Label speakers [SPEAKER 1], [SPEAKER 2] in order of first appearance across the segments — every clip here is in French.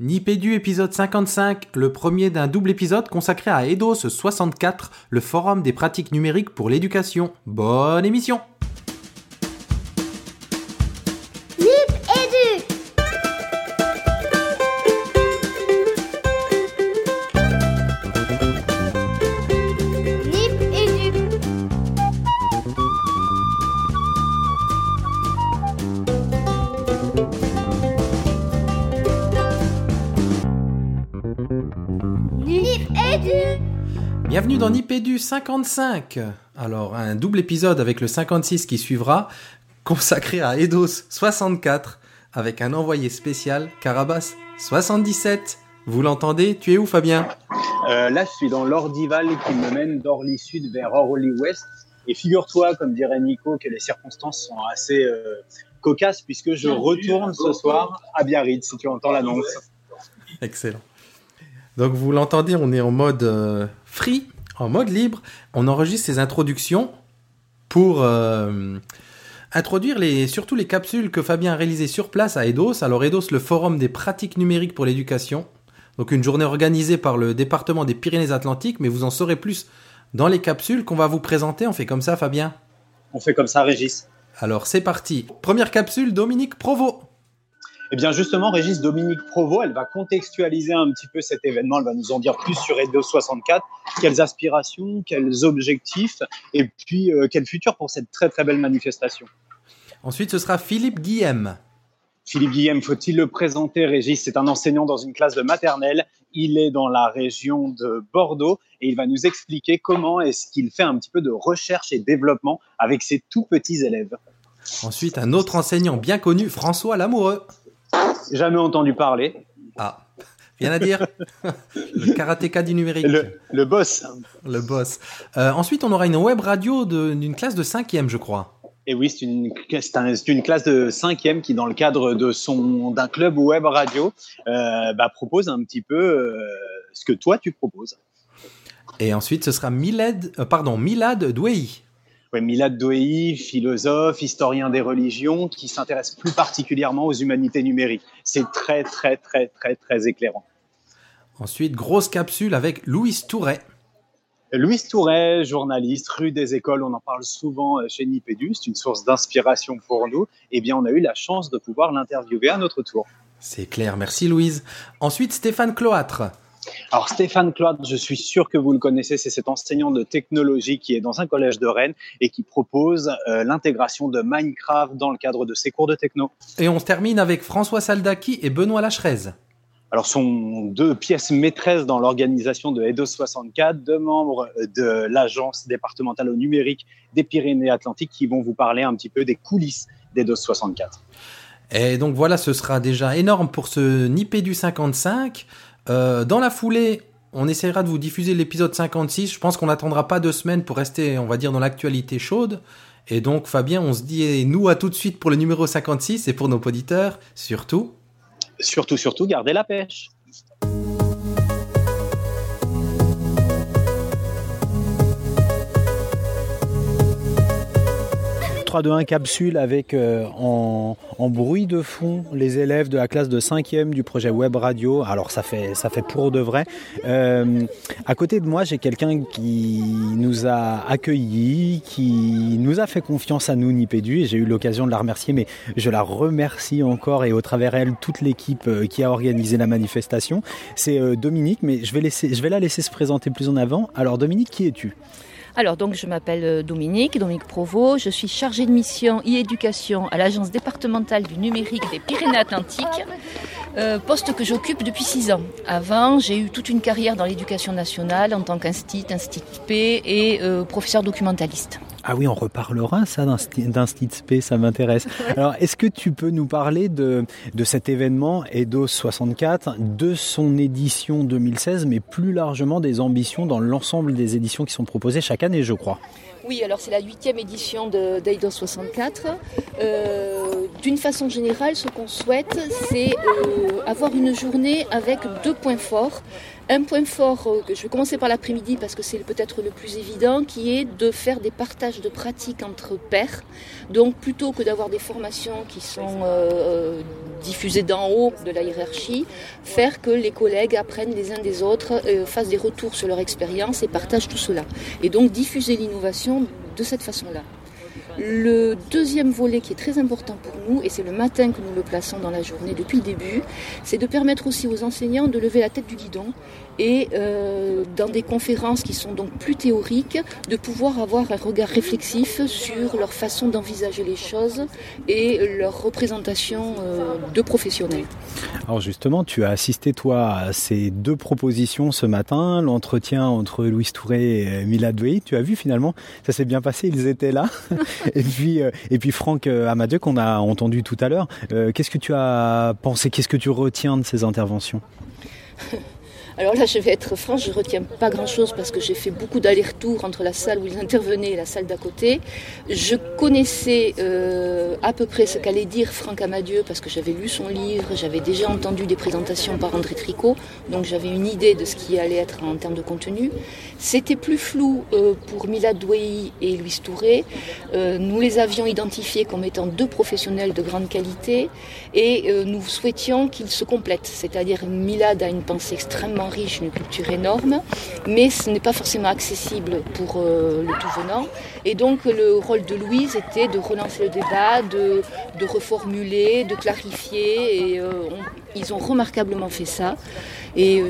[SPEAKER 1] Nipédu épisode 55, le premier d'un double épisode consacré à EDOS 64, le forum des pratiques numériques pour l'éducation. Bonne émission 55 Alors, un double épisode avec le 56 qui suivra, consacré à EDOS 64, avec un envoyé spécial, Carabas 77. Vous l'entendez? Tu es où Fabien?
[SPEAKER 2] Euh, là, je suis dans l'Ordival qui me mène d'Orly Sud vers Orly Ouest. Et figure-toi, comme dirait Nico, que les circonstances sont assez euh, cocasses puisque je retourne ce soir à Biarritz, si tu entends l'annonce.
[SPEAKER 1] Excellent. Donc vous l'entendez, on est en mode euh, free, en mode libre. On enregistre ces introductions pour euh, introduire les, surtout les capsules que Fabien a réalisées sur place à EDOS. Alors EDOS, le forum des pratiques numériques pour l'éducation. Donc une journée organisée par le département des Pyrénées-Atlantiques, mais vous en saurez plus dans les capsules qu'on va vous présenter. On fait comme ça, Fabien?
[SPEAKER 2] On fait comme ça, Régis.
[SPEAKER 1] Alors c'est parti. Première capsule, Dominique Provo.
[SPEAKER 2] Eh bien, justement, Régis Dominique Provo, elle va contextualiser un petit peu cet événement. Elle va nous en dire plus sur Edo 64, quelles aspirations, quels objectifs, et puis euh, quel futur pour cette très très belle manifestation.
[SPEAKER 1] Ensuite, ce sera Philippe Guillem.
[SPEAKER 2] Philippe Guillem, faut-il le présenter, Régis? C'est un enseignant dans une classe de maternelle. Il est dans la région de Bordeaux et il va nous expliquer comment est-ce qu'il fait un petit peu de recherche et développement avec ses tout petits élèves.
[SPEAKER 1] Ensuite, un autre enseignant bien connu, François Lamoureux.
[SPEAKER 2] Jamais entendu parler.
[SPEAKER 1] Ah, rien à dire. le karatéka du numérique. Le,
[SPEAKER 2] Le, le boss.
[SPEAKER 1] boss. Euh, ensuite, on aura une web radio d'une classe de cinquième, je crois.
[SPEAKER 2] Et oui, c'est une, un- classe de cinquième qui, dans le cadre de son d'un club web radio, euh, bah, propose un petit peu euh, ce que toi tu proposes.
[SPEAKER 1] Et ensuite, ce sera Milad, euh, pardon, Milad.
[SPEAKER 2] Ouais, Milad Douei, philosophe, historien des religions, qui s'intéresse plus particulièrement aux humanités numériques. C'est très, très, très, très, très éclairant.
[SPEAKER 1] Ensuite, grosse capsule avec Louise Touret.
[SPEAKER 2] Louise Touret, journaliste, rue des écoles, on en parle souvent euh, chez Nipédu, c'est une source d'inspiration pour nous. Eh bien, on a eu la chance de pouvoir l'interviewer à notre tour.
[SPEAKER 1] C'est clair, merci Louise. Ensuite, Stéphane Cloâtre.
[SPEAKER 2] Alors Stéphane Claude, je suis sûr que vous le connaissez, c'est cet enseignant de technologie qui est dans un collège de Rennes et qui propose euh, l'intégration de Minecraft dans le cadre de ses cours de techno.
[SPEAKER 1] Et on se termine avec François Saldaki et Benoît Lacherez.
[SPEAKER 2] Alors, sont deux pièces maîtresses dans l'organisation de EDOS 64, deux membres de l'agence départementale au numérique des Pyrénées-Atlantiques qui vont vous parler un petit peu des coulisses d'EDOS 64.
[SPEAKER 1] Et donc voilà, ce sera déjà énorme pour ce Nipé du 55. Euh, dans la foulée, on essaiera de vous diffuser l'épisode 56. Je pense qu'on n'attendra pas deux semaines pour rester, on va dire, dans l'actualité chaude. Et donc, Fabien, on se dit, et nous, à tout de suite pour le numéro 56 et pour nos auditeurs, surtout.
[SPEAKER 2] Surtout, surtout, gardez la pêche.
[SPEAKER 3] 3 2 1 capsule avec euh, en, en bruit de fond les élèves de la classe de 5e du projet Web Radio. Alors ça fait ça fait pour de vrai. Euh, à côté de moi, j'ai quelqu'un qui nous a accueillis, qui nous a fait confiance à nous Nipédu et j'ai eu l'occasion de la remercier mais je la remercie encore et au travers elle toute l'équipe euh, qui a organisé la manifestation. C'est euh, Dominique mais je vais la laisser se présenter plus en avant. Alors Dominique, qui es-tu?
[SPEAKER 4] Alors donc je m'appelle euh, Dominique, Dominique Provo, je suis chargée de mission e-éducation à l'agence départementale du numérique des Pyrénées-Atlantiques, euh, poste que j'occupe depuis six ans. Avant j'ai eu toute une carrière dans l'éducation nationale en tant qu'instit, instit P et euh, professeur documentaliste.
[SPEAKER 3] Ah oui, on reparlera ça d'un sti- d'un STITSP, ça m'intéresse. Alors, est-ce que tu peux nous parler de, de cet événement EDOS 64, de son édition 2016, mais plus largement des ambitions dans l'ensemble des éditions qui sont proposées chaque année, je crois?
[SPEAKER 4] Oui, alors c'est la huitième édition de d'Eidos 64. Euh, d'une façon générale, ce qu'on souhaite, c'est euh, avoir une journée avec deux points forts. Un point fort, euh, que je vais commencer par l'après-midi parce que c'est peut-être le plus évident, qui est de faire des partages de pratiques entre pairs. Donc plutôt que d'avoir des formations qui sont euh, diffusées d'en haut de la hiérarchie, faire que les collègues apprennent les uns des autres, euh, fassent des retours sur leur expérience et partagent tout cela. Et donc diffuser l'innovation de cette façon-là. Le deuxième volet qui est très important pour nous, et c'est le matin que nous le plaçons dans la journée depuis le début, c'est de permettre aussi aux enseignants de lever la tête du guidon et euh, dans des conférences qui sont donc plus théoriques, de pouvoir avoir un regard réflexif sur leur façon d'envisager les choses et leur représentation euh, de professionnels.
[SPEAKER 2] Alors justement, tu as assisté toi à ces deux propositions ce matin, l'entretien entre Louise Touré et Mila Douey. Tu as vu finalement, ça s'est bien passé, ils étaient là. et puis euh, et puis Franck Amadeu qu'on a entendu tout à l'heure. Qu'est-ce que tu as pensé Qu'est-ce que tu retiens de ces interventions?
[SPEAKER 4] alors là, je vais être franche, je retiens pas grand-chose parce que j'ai fait beaucoup d'allers-retours entre la salle où ils intervenaient et la salle d'à côté. Je connaissais euh, à peu près ce qu'allait dire Franck Amadieu parce que j'avais lu son livre, j'avais déjà entendu des présentations par André Tricot, donc j'avais une idée de ce qui allait être en termes de contenu. C'était plus flou euh, pour Milad Douai et Louis Touré. Euh, nous les avions identifiés comme étant deux professionnels de grande qualité et nous souhaitions qu'ils se complètent, c'est-à-dire Milad a une pensée extrêmement riche, une culture énorme, mais ce n'est pas forcément accessible pour euh, le tout venant. Et donc le rôle de Louise était de relancer le débat, de, reformuler, de clarifier, et euh, ils ont remarquablement fait ça. Et euh,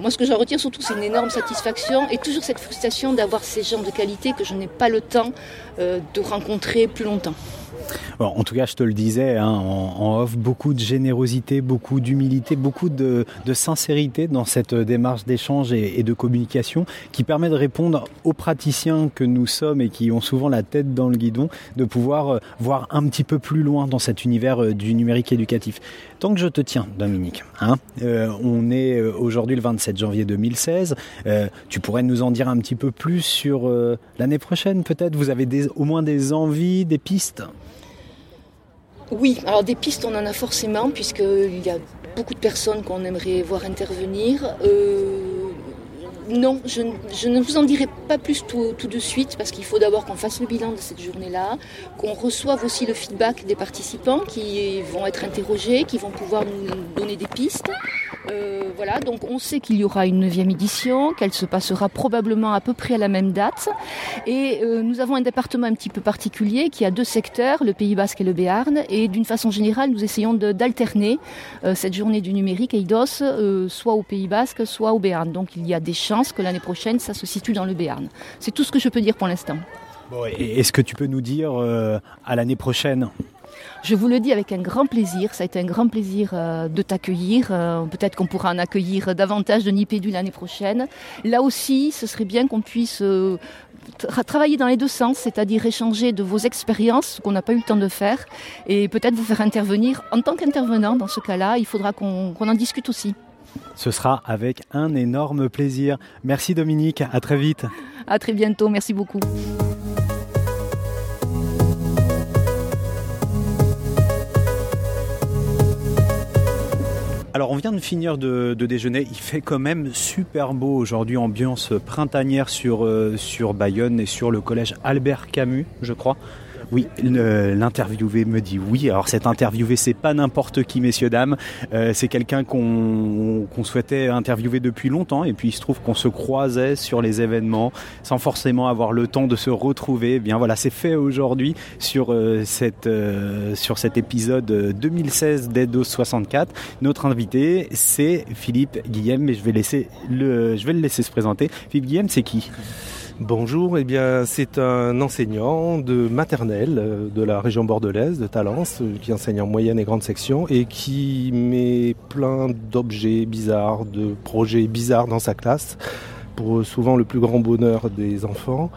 [SPEAKER 4] moi, ce que j'en retire surtout, c'est une énorme satisfaction et toujours cette frustration d'avoir ces gens de qualité que je n'ai pas le temps de rencontrer plus longtemps
[SPEAKER 2] en tout cas, je te le disais, hein, en, off, beaucoup de générosité, beaucoup d'humilité, beaucoup de, sincérité dans cette démarche d'échange et, de communication qui permet de répondre aux praticiens que nous sommes et qui ont souvent la tête dans le guidon, de pouvoir euh, voir un petit peu plus loin dans cet univers euh, du numérique éducatif. Tant que je te tiens, Dominique, hein, euh, on est aujourd'hui le 27 janvier 2016. tu pourrais nous en dire un petit peu plus sur l'année prochaine, peut-être? Vous avez au moins des envies, des pistes?
[SPEAKER 4] Oui, alors des pistes, on en a forcément, puisqu'il y a beaucoup de personnes qu'on aimerait voir intervenir. Euh, non, je, ne vous en dirai pas plus tout, tout de suite, parce qu'il faut d'abord qu'on fasse le bilan de cette journée-là, qu'on reçoive aussi le feedback des participants qui vont être interrogés, qui vont pouvoir nous donner des pistes. Euh, voilà, donc on sait qu'il y aura une neuvième édition, qu'elle se passera probablement à peu près à la même date. Et euh, nous avons un département un petit peu particulier qui a deux secteurs, le Pays Basque et le Béarn. Et d'une façon générale, nous essayons d'alterner euh, cette journée du numérique EIDOS, soit au Pays Basque, soit au Béarn. Donc il y a des chances que l'année prochaine, ça se situe dans le Béarn. C'est tout ce que je peux dire pour l'instant.
[SPEAKER 2] Est-ce que tu peux nous dire à l'année prochaine?
[SPEAKER 4] Je vous le dis avec un grand plaisir. Ça a été un grand plaisir euh, de t'accueillir. Euh, peut-être qu'on pourra en accueillir davantage de Nipédu l'année prochaine. Là aussi, ce serait bien qu'on puisse euh, travailler dans les deux sens, c'est-à-dire échanger de vos expériences, ce qu'on n'a pas eu le temps de faire, et peut-être vous faire intervenir en tant qu'intervenant. Dans ce cas-là, il faudra qu'on en discute aussi.
[SPEAKER 2] Ce sera avec un énorme plaisir. Merci Dominique, à très vite.
[SPEAKER 4] À très bientôt, merci beaucoup.
[SPEAKER 2] Alors on vient de finir de, déjeuner, il fait quand même super beau aujourd'hui, ambiance printanière sur, euh, sur Bayonne et sur le collège Albert Camus, je crois. Oui, l'interviewé me dit oui. Alors cet interviewé, c'est pas n'importe qui, messieurs dames. Euh, c'est quelqu'un qu'on souhaitait interviewer depuis longtemps, et puis il se trouve qu'on se croisait sur les événements sans forcément avoir le temps de se retrouver. Eh bien voilà, c'est fait aujourd'hui sur euh, euh, cet épisode 2016 d'Edos 64. Notre invité, c'est Philippe Guillem, et je vais laisser le je vais le laisser se présenter. Philippe Guillem, c'est qui?
[SPEAKER 5] Bonjour, eh bien c'est un enseignant de maternelle euh, de la région bordelaise, de Talence, euh, qui enseigne en moyenne et grande section et qui met plein d'objets bizarres, de projets bizarres dans sa classe pour souvent le plus grand bonheur des enfants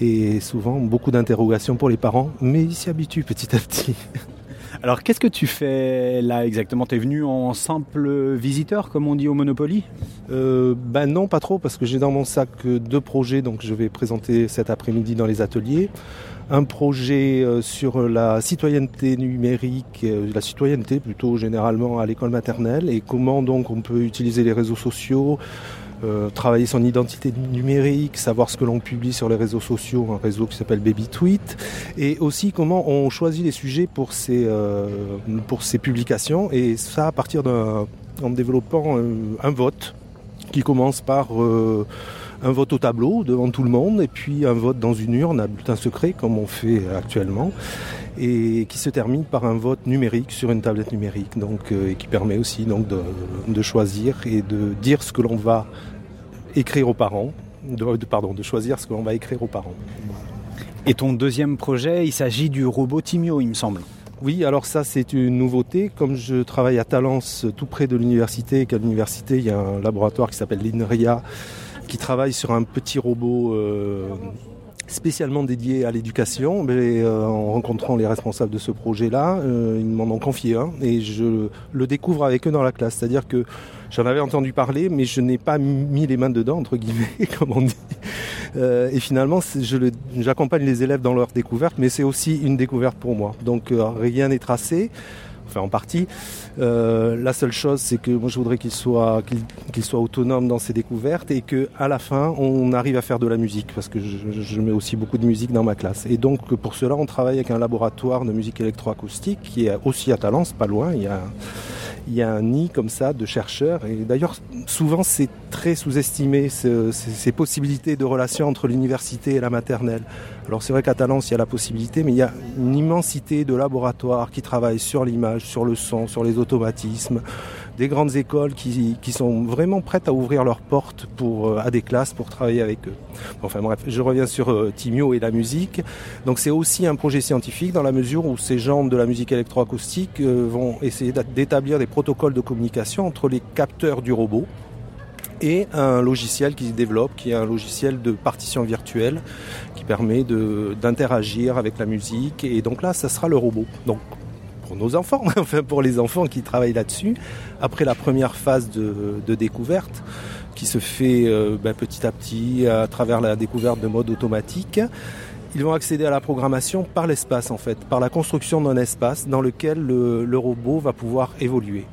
[SPEAKER 5] et souvent beaucoup d'interrogations pour les parents, mais il s'y habitue petit à petit.
[SPEAKER 2] Alors qu'est-ce que tu fais là exactement? T'es venu en simple visiteur, comme on dit au Monopoly?
[SPEAKER 5] Euh, Ben non, pas trop, parce que j'ai dans mon sac deux projets, donc je vais présenter cet après-midi dans les ateliers. Un projet euh, sur la citoyenneté numérique, euh, la citoyenneté plutôt généralement à l'école maternelle, et comment donc on peut utiliser les réseaux sociaux, euh, travailler son identité numérique, savoir ce que l'on publie sur les réseaux sociaux, un réseau qui s'appelle BabyTweet, et aussi comment on choisit les sujets pour ces, euh, pour ces publications, et ça à partir d'un, en développant un, un vote qui commence par euh, un vote au tableau devant tout le monde, et puis un vote dans une urne à bulletin secret, comme on fait actuellement et qui se termine par un vote numérique sur une tablette numérique, donc euh, et qui permet aussi donc de, de, choisir et de dire ce que l'on va écrire aux parents, de, de, pardon, de choisir ce que l'on va écrire aux parents.
[SPEAKER 2] Et ton deuxième projet, il s'agit du robot Timio, il me semble.
[SPEAKER 5] Oui, alors ça c'est une nouveauté. Comme je travaille à Talence, tout près de l'université, et qu'à l'université il y a un laboratoire qui s'appelle l'INRIA, qui travaille sur un petit robot euh, spécialement dédié à l'éducation, euh, en rencontrant les responsables de ce projet-là, euh, ils m'en ont confié un et je le découvre avec eux dans la classe. C'est-à-dire que j'en avais entendu parler, mais je n'ai pas mis les mains dedans, entre guillemets, comme on dit. Et finalement, j'accompagne les élèves dans leur découverte, mais c'est aussi une découverte pour moi. Donc rien n'est tracé enfin en partie. Euh, la seule chose, c'est que moi je voudrais qu'il soit, qu'il qu soit autonome dans ses découvertes et que à la fin on arrive à faire de la musique parce que je, je, mets aussi beaucoup de musique dans ma classe. Et donc pour cela, on travaille avec un laboratoire de musique électroacoustique qui est aussi à Talence, pas loin. Il y a il y a un nid comme ça de chercheurs. Et d'ailleurs, souvent, c'est très sous-estimé, ce, ces possibilités de relation entre l'université et la maternelle. Alors c'est vrai qu'à Talence, il y a la possibilité, mais il y a une immensité de laboratoires qui travaillent sur l'image, sur le son, sur les automatismes, des grandes écoles qui, qui sont vraiment prêtes à ouvrir leurs portes pour, euh, à des classes pour travailler avec eux. Enfin bref, je reviens sur euh, Timio et la musique. Donc c'est aussi un projet scientifique dans la mesure où ces gens de la musique électroacoustique euh, vont essayer d'établir des protocoles de communication entre les capteurs du robot et un logiciel qui se développe, qui est un logiciel de partition virtuelle qui permet d'interagir avec la musique. Et donc là, ça sera le robot. Pour nos enfants, enfin pour les enfants qui travaillent là-dessus, après la première phase de, découverte qui se fait euh, ben, petit à petit à travers la découverte de mode automatique, ils vont accéder à la programmation par l'espace en fait, par la construction d'un espace dans lequel le, robot va pouvoir évoluer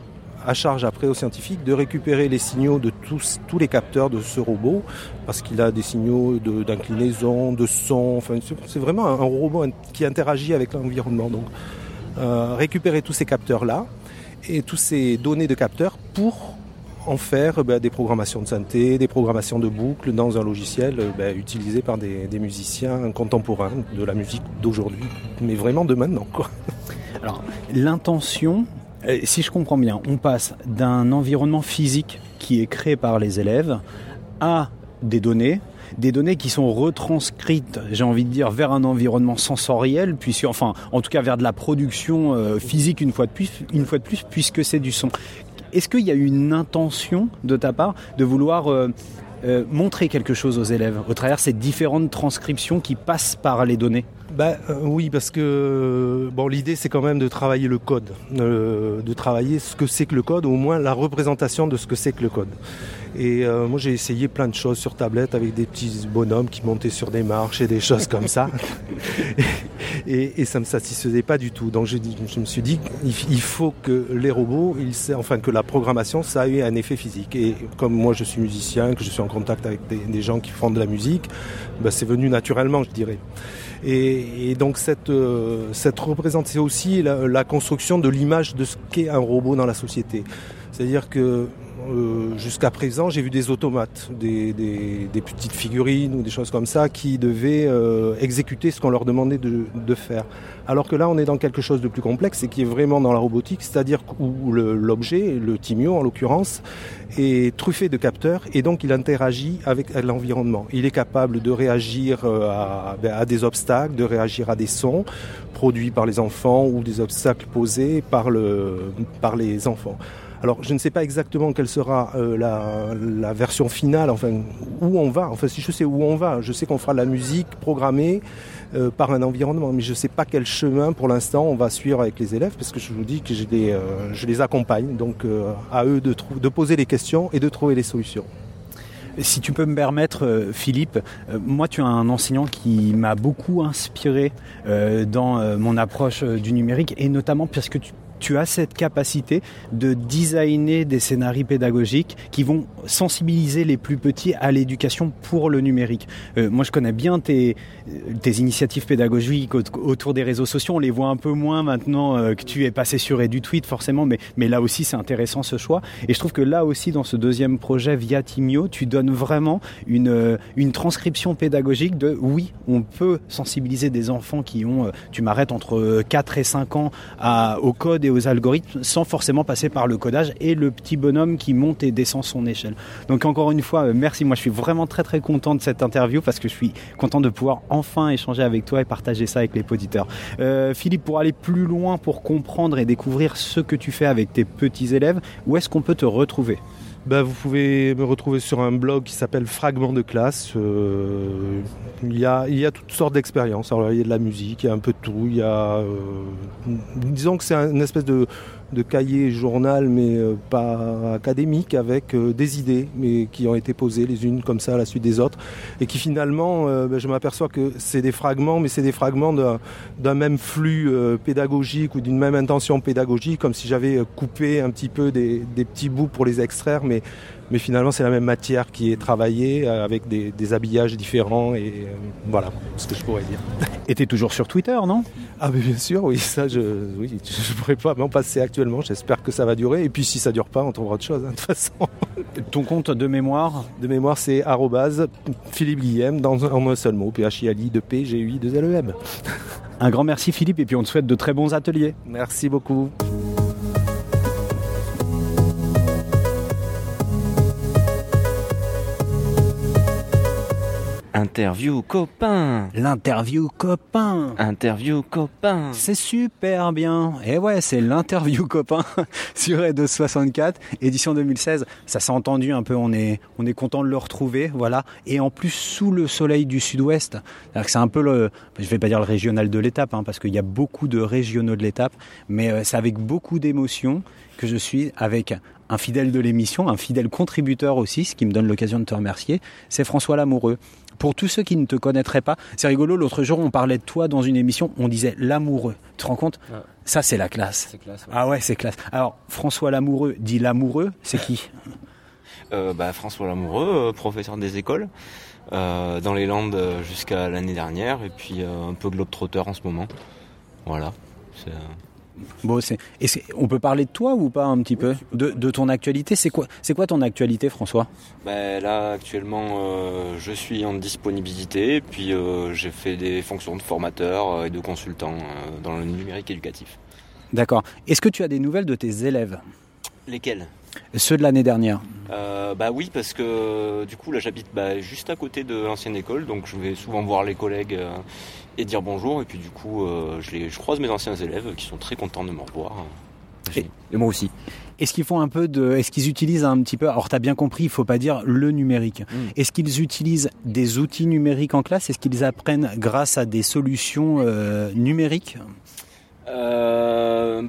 [SPEAKER 5] à charge après aux scientifiques de récupérer les signaux de tous, tous les capteurs de ce robot, parce qu'il a des signaux d'inclinaison, de, son, enfin, c'est vraiment un, robot qui interagit avec l'environnement. Récupérer tous ces capteurs-là et tous ces données de capteurs pour en faire ben, des programmations de synthé, des programmations de boucles dans un logiciel ben, utilisé par des, musiciens contemporains de la musique d'aujourd'hui, mais vraiment de maintenant.
[SPEAKER 2] Alors, l'intention, si je comprends bien, on passe d'un environnement physique qui est créé par les élèves à des données, des données qui sont retranscrites, j'ai envie de dire, vers un environnement sensoriel, puisque, enfin, en tout cas vers de la production euh, physique une fois de plus, de puisque c'est du son. Est-ce qu'il y a une intention de ta part de vouloir euh, euh, montrer quelque chose aux élèves au travers ces différentes transcriptions qui passent par les données?
[SPEAKER 5] Bah, oui, parce que bon, l'idée c'est quand même de travailler le code, de travailler ce que c'est que le code, ou au moins la représentation de ce que c'est que le code. Et euh, moi j'ai essayé plein de choses sur tablette avec des petits bonhommes qui montaient sur des marches et des choses comme ça. et, et, ça me satisfaisait pas du tout. Donc je, je me suis dit il faut que les robots, ils, enfin que la programmation, ça ait un effet physique. Et comme moi je suis musicien, que je suis en contact avec des, des gens qui font de la musique, bah, c'est venu naturellement, je dirais. Et, et, donc cette, euh, cette représente aussi la, la, construction de l'image de ce qu'est un robot dans la société. C'est-à-dire que euh, jusqu'à présent, j'ai vu des automates, des, petites figurines ou des choses comme ça qui devaient euh, exécuter ce qu'on leur demandait de, faire. Alors que là, on est dans quelque chose de plus complexe et qui est vraiment dans la robotique, c'est-à-dire où l'objet, le Timio en l'occurrence, est truffé de capteurs et donc il interagit avec l'environnement. Il est capable de réagir euh, à, à, des obstacles, de réagir à des sons produits par les enfants ou des obstacles posés par les enfants. Alors je ne sais pas exactement quelle sera euh, la, version finale, enfin où on va. Enfin si je sais où on va, je sais qu'on fera de la musique programmée euh, par un environnement, mais je ne sais pas quel chemin pour l'instant on va suivre avec les élèves, parce que je vous dis que euh, je les accompagne, donc à eux de, poser les questions et de trouver les solutions.
[SPEAKER 2] Si tu peux me permettre, Philippe, moi tu es un enseignant qui m'a beaucoup inspiré dans mon approche du numérique et notamment parce que tu tu as cette capacité de designer des scénarios pédagogiques qui vont sensibiliser les plus petits à l'éducation pour le numérique. Euh, moi, je connais bien tes, initiatives pédagogiques autour des réseaux sociaux. On les voit un peu moins maintenant euh, que tu es passé sur EduTweet, forcément, mais, là aussi, c'est intéressant ce choix. Et je trouve que là aussi, dans ce deuxième projet via Timio, tu donnes vraiment une, euh, transcription pédagogique de oui, on peut sensibiliser des enfants qui ont, tu m'arrêtes, entre 4 et 5 ans au code et aux algorithmes sans forcément passer par le codage et le petit bonhomme qui monte et descend son échelle. Donc encore une fois, euh, merci. Moi, je suis vraiment très très content de cette interview parce que je suis content de pouvoir enfin échanger avec toi et partager ça avec les auditeurs. Euh, Philippe, pour aller plus loin, pour comprendre et découvrir ce que tu fais avec tes petits élèves, où est-ce qu'on peut te retrouver?
[SPEAKER 5] Ben, vous pouvez me retrouver sur un blog qui s'appelle Fragments de classe. Euh, il, y a, toutes sortes d'expériences. Il y a de la musique, il y a un peu de tout. Il y a, euh, disons que c'est une espèce de, de cahier journal, mais euh, pas académique, avec euh, des idées, mais qui ont été posées les unes comme ça à la suite des autres, et qui finalement, euh, ben, je m'aperçois que c'est des fragments, mais c'est des fragments d'un même flux pédagogique ou d'une même intention pédagogique, comme si j'avais coupé un petit peu des, des petits bouts pour les extraire, mais mais finalement c'est la même matière qui est travaillée euh, avec des, habillages différents et euh, voilà ce que je pourrais dire.
[SPEAKER 2] Et tu es toujours sur Twitter, non?
[SPEAKER 5] Ah mais bien sûr, oui, ça je oui, je pourrais pas m'en passer actuellement, j'espère que ça va durer et puis si ça dure pas, on trouvera autre chose hein, de toute façon.
[SPEAKER 2] Ton compte de mémoire?
[SPEAKER 5] De mémoire c'est Philippe Guillem dans un, en un seul mot, P H I L I de P G U I 2 L E M.
[SPEAKER 2] Un grand merci Philippe et puis on te souhaite de très bons ateliers.
[SPEAKER 5] Merci beaucoup.
[SPEAKER 6] Interview copain.
[SPEAKER 2] L'interview copain.
[SPEAKER 6] Interview copain.
[SPEAKER 2] C'est super bien. Et ouais, c'est l'interview copain sur Ed 64, édition 2016. Ça s'est entendu un peu, on est, on est content de le retrouver, voilà. Et en plus, sous le soleil du sud-ouest. C'est un peu le, je vais pas dire le régional de l'étape, hein, parce qu'il y a beaucoup de régionaux de l'étape, mais euh, c'est avec beaucoup d'émotion que je suis avec un fidèle de l'émission, un fidèle contributeur aussi, ce qui me donne l'occasion de te remercier, c'est François Lamoureux. Pour tous ceux qui ne te connaîtraient pas, c'est rigolo, l'autre jour on parlait de toi dans une émission, on disait l'amoureux. Tu te rends compte Ça c'est la classe. Ah ouais, c'est classe. Alors François Lamoureux dit l'amoureux, c'est qui?
[SPEAKER 6] Euh, bah, François Lamoureux, euh, professeur des écoles. Euh, dans les Landes jusqu'à l'année dernière et puis un peu globe-trotteur en ce moment. Voilà.
[SPEAKER 2] Bon, et on peut parler de toi ou pas un petit peu de, ton actualité? C'est quoi, c'est quoi ton actualité, François?
[SPEAKER 6] Ben Là, actuellement, euh, je suis en disponibilité, puis euh, j'ai fait des fonctions de formateur euh, et de consultant dans le numérique éducatif.
[SPEAKER 2] D'accord. Est-ce que tu as des nouvelles de tes élèves?
[SPEAKER 6] Lesquels
[SPEAKER 2] Ceux de l'année dernière.
[SPEAKER 6] Bah oui, parce que du coup, là, j'habite bah, juste à côté de l'ancienne école, donc je vais souvent voir les collègues et dire bonjour. Et puis du coup, euh, je, les, je croise mes anciens élèves qui sont très contents de me revoir.
[SPEAKER 2] Et, moi aussi. Est-ce qu'ils font un peu de, est-ce qu'ils utilisent un petit peu, alors tu as bien compris, il faut pas dire le numérique. Hmm. Est-ce qu'ils utilisent des outils numériques en classe? Est-ce qu'ils apprennent grâce à des solutions euh, numériques?
[SPEAKER 6] Euh...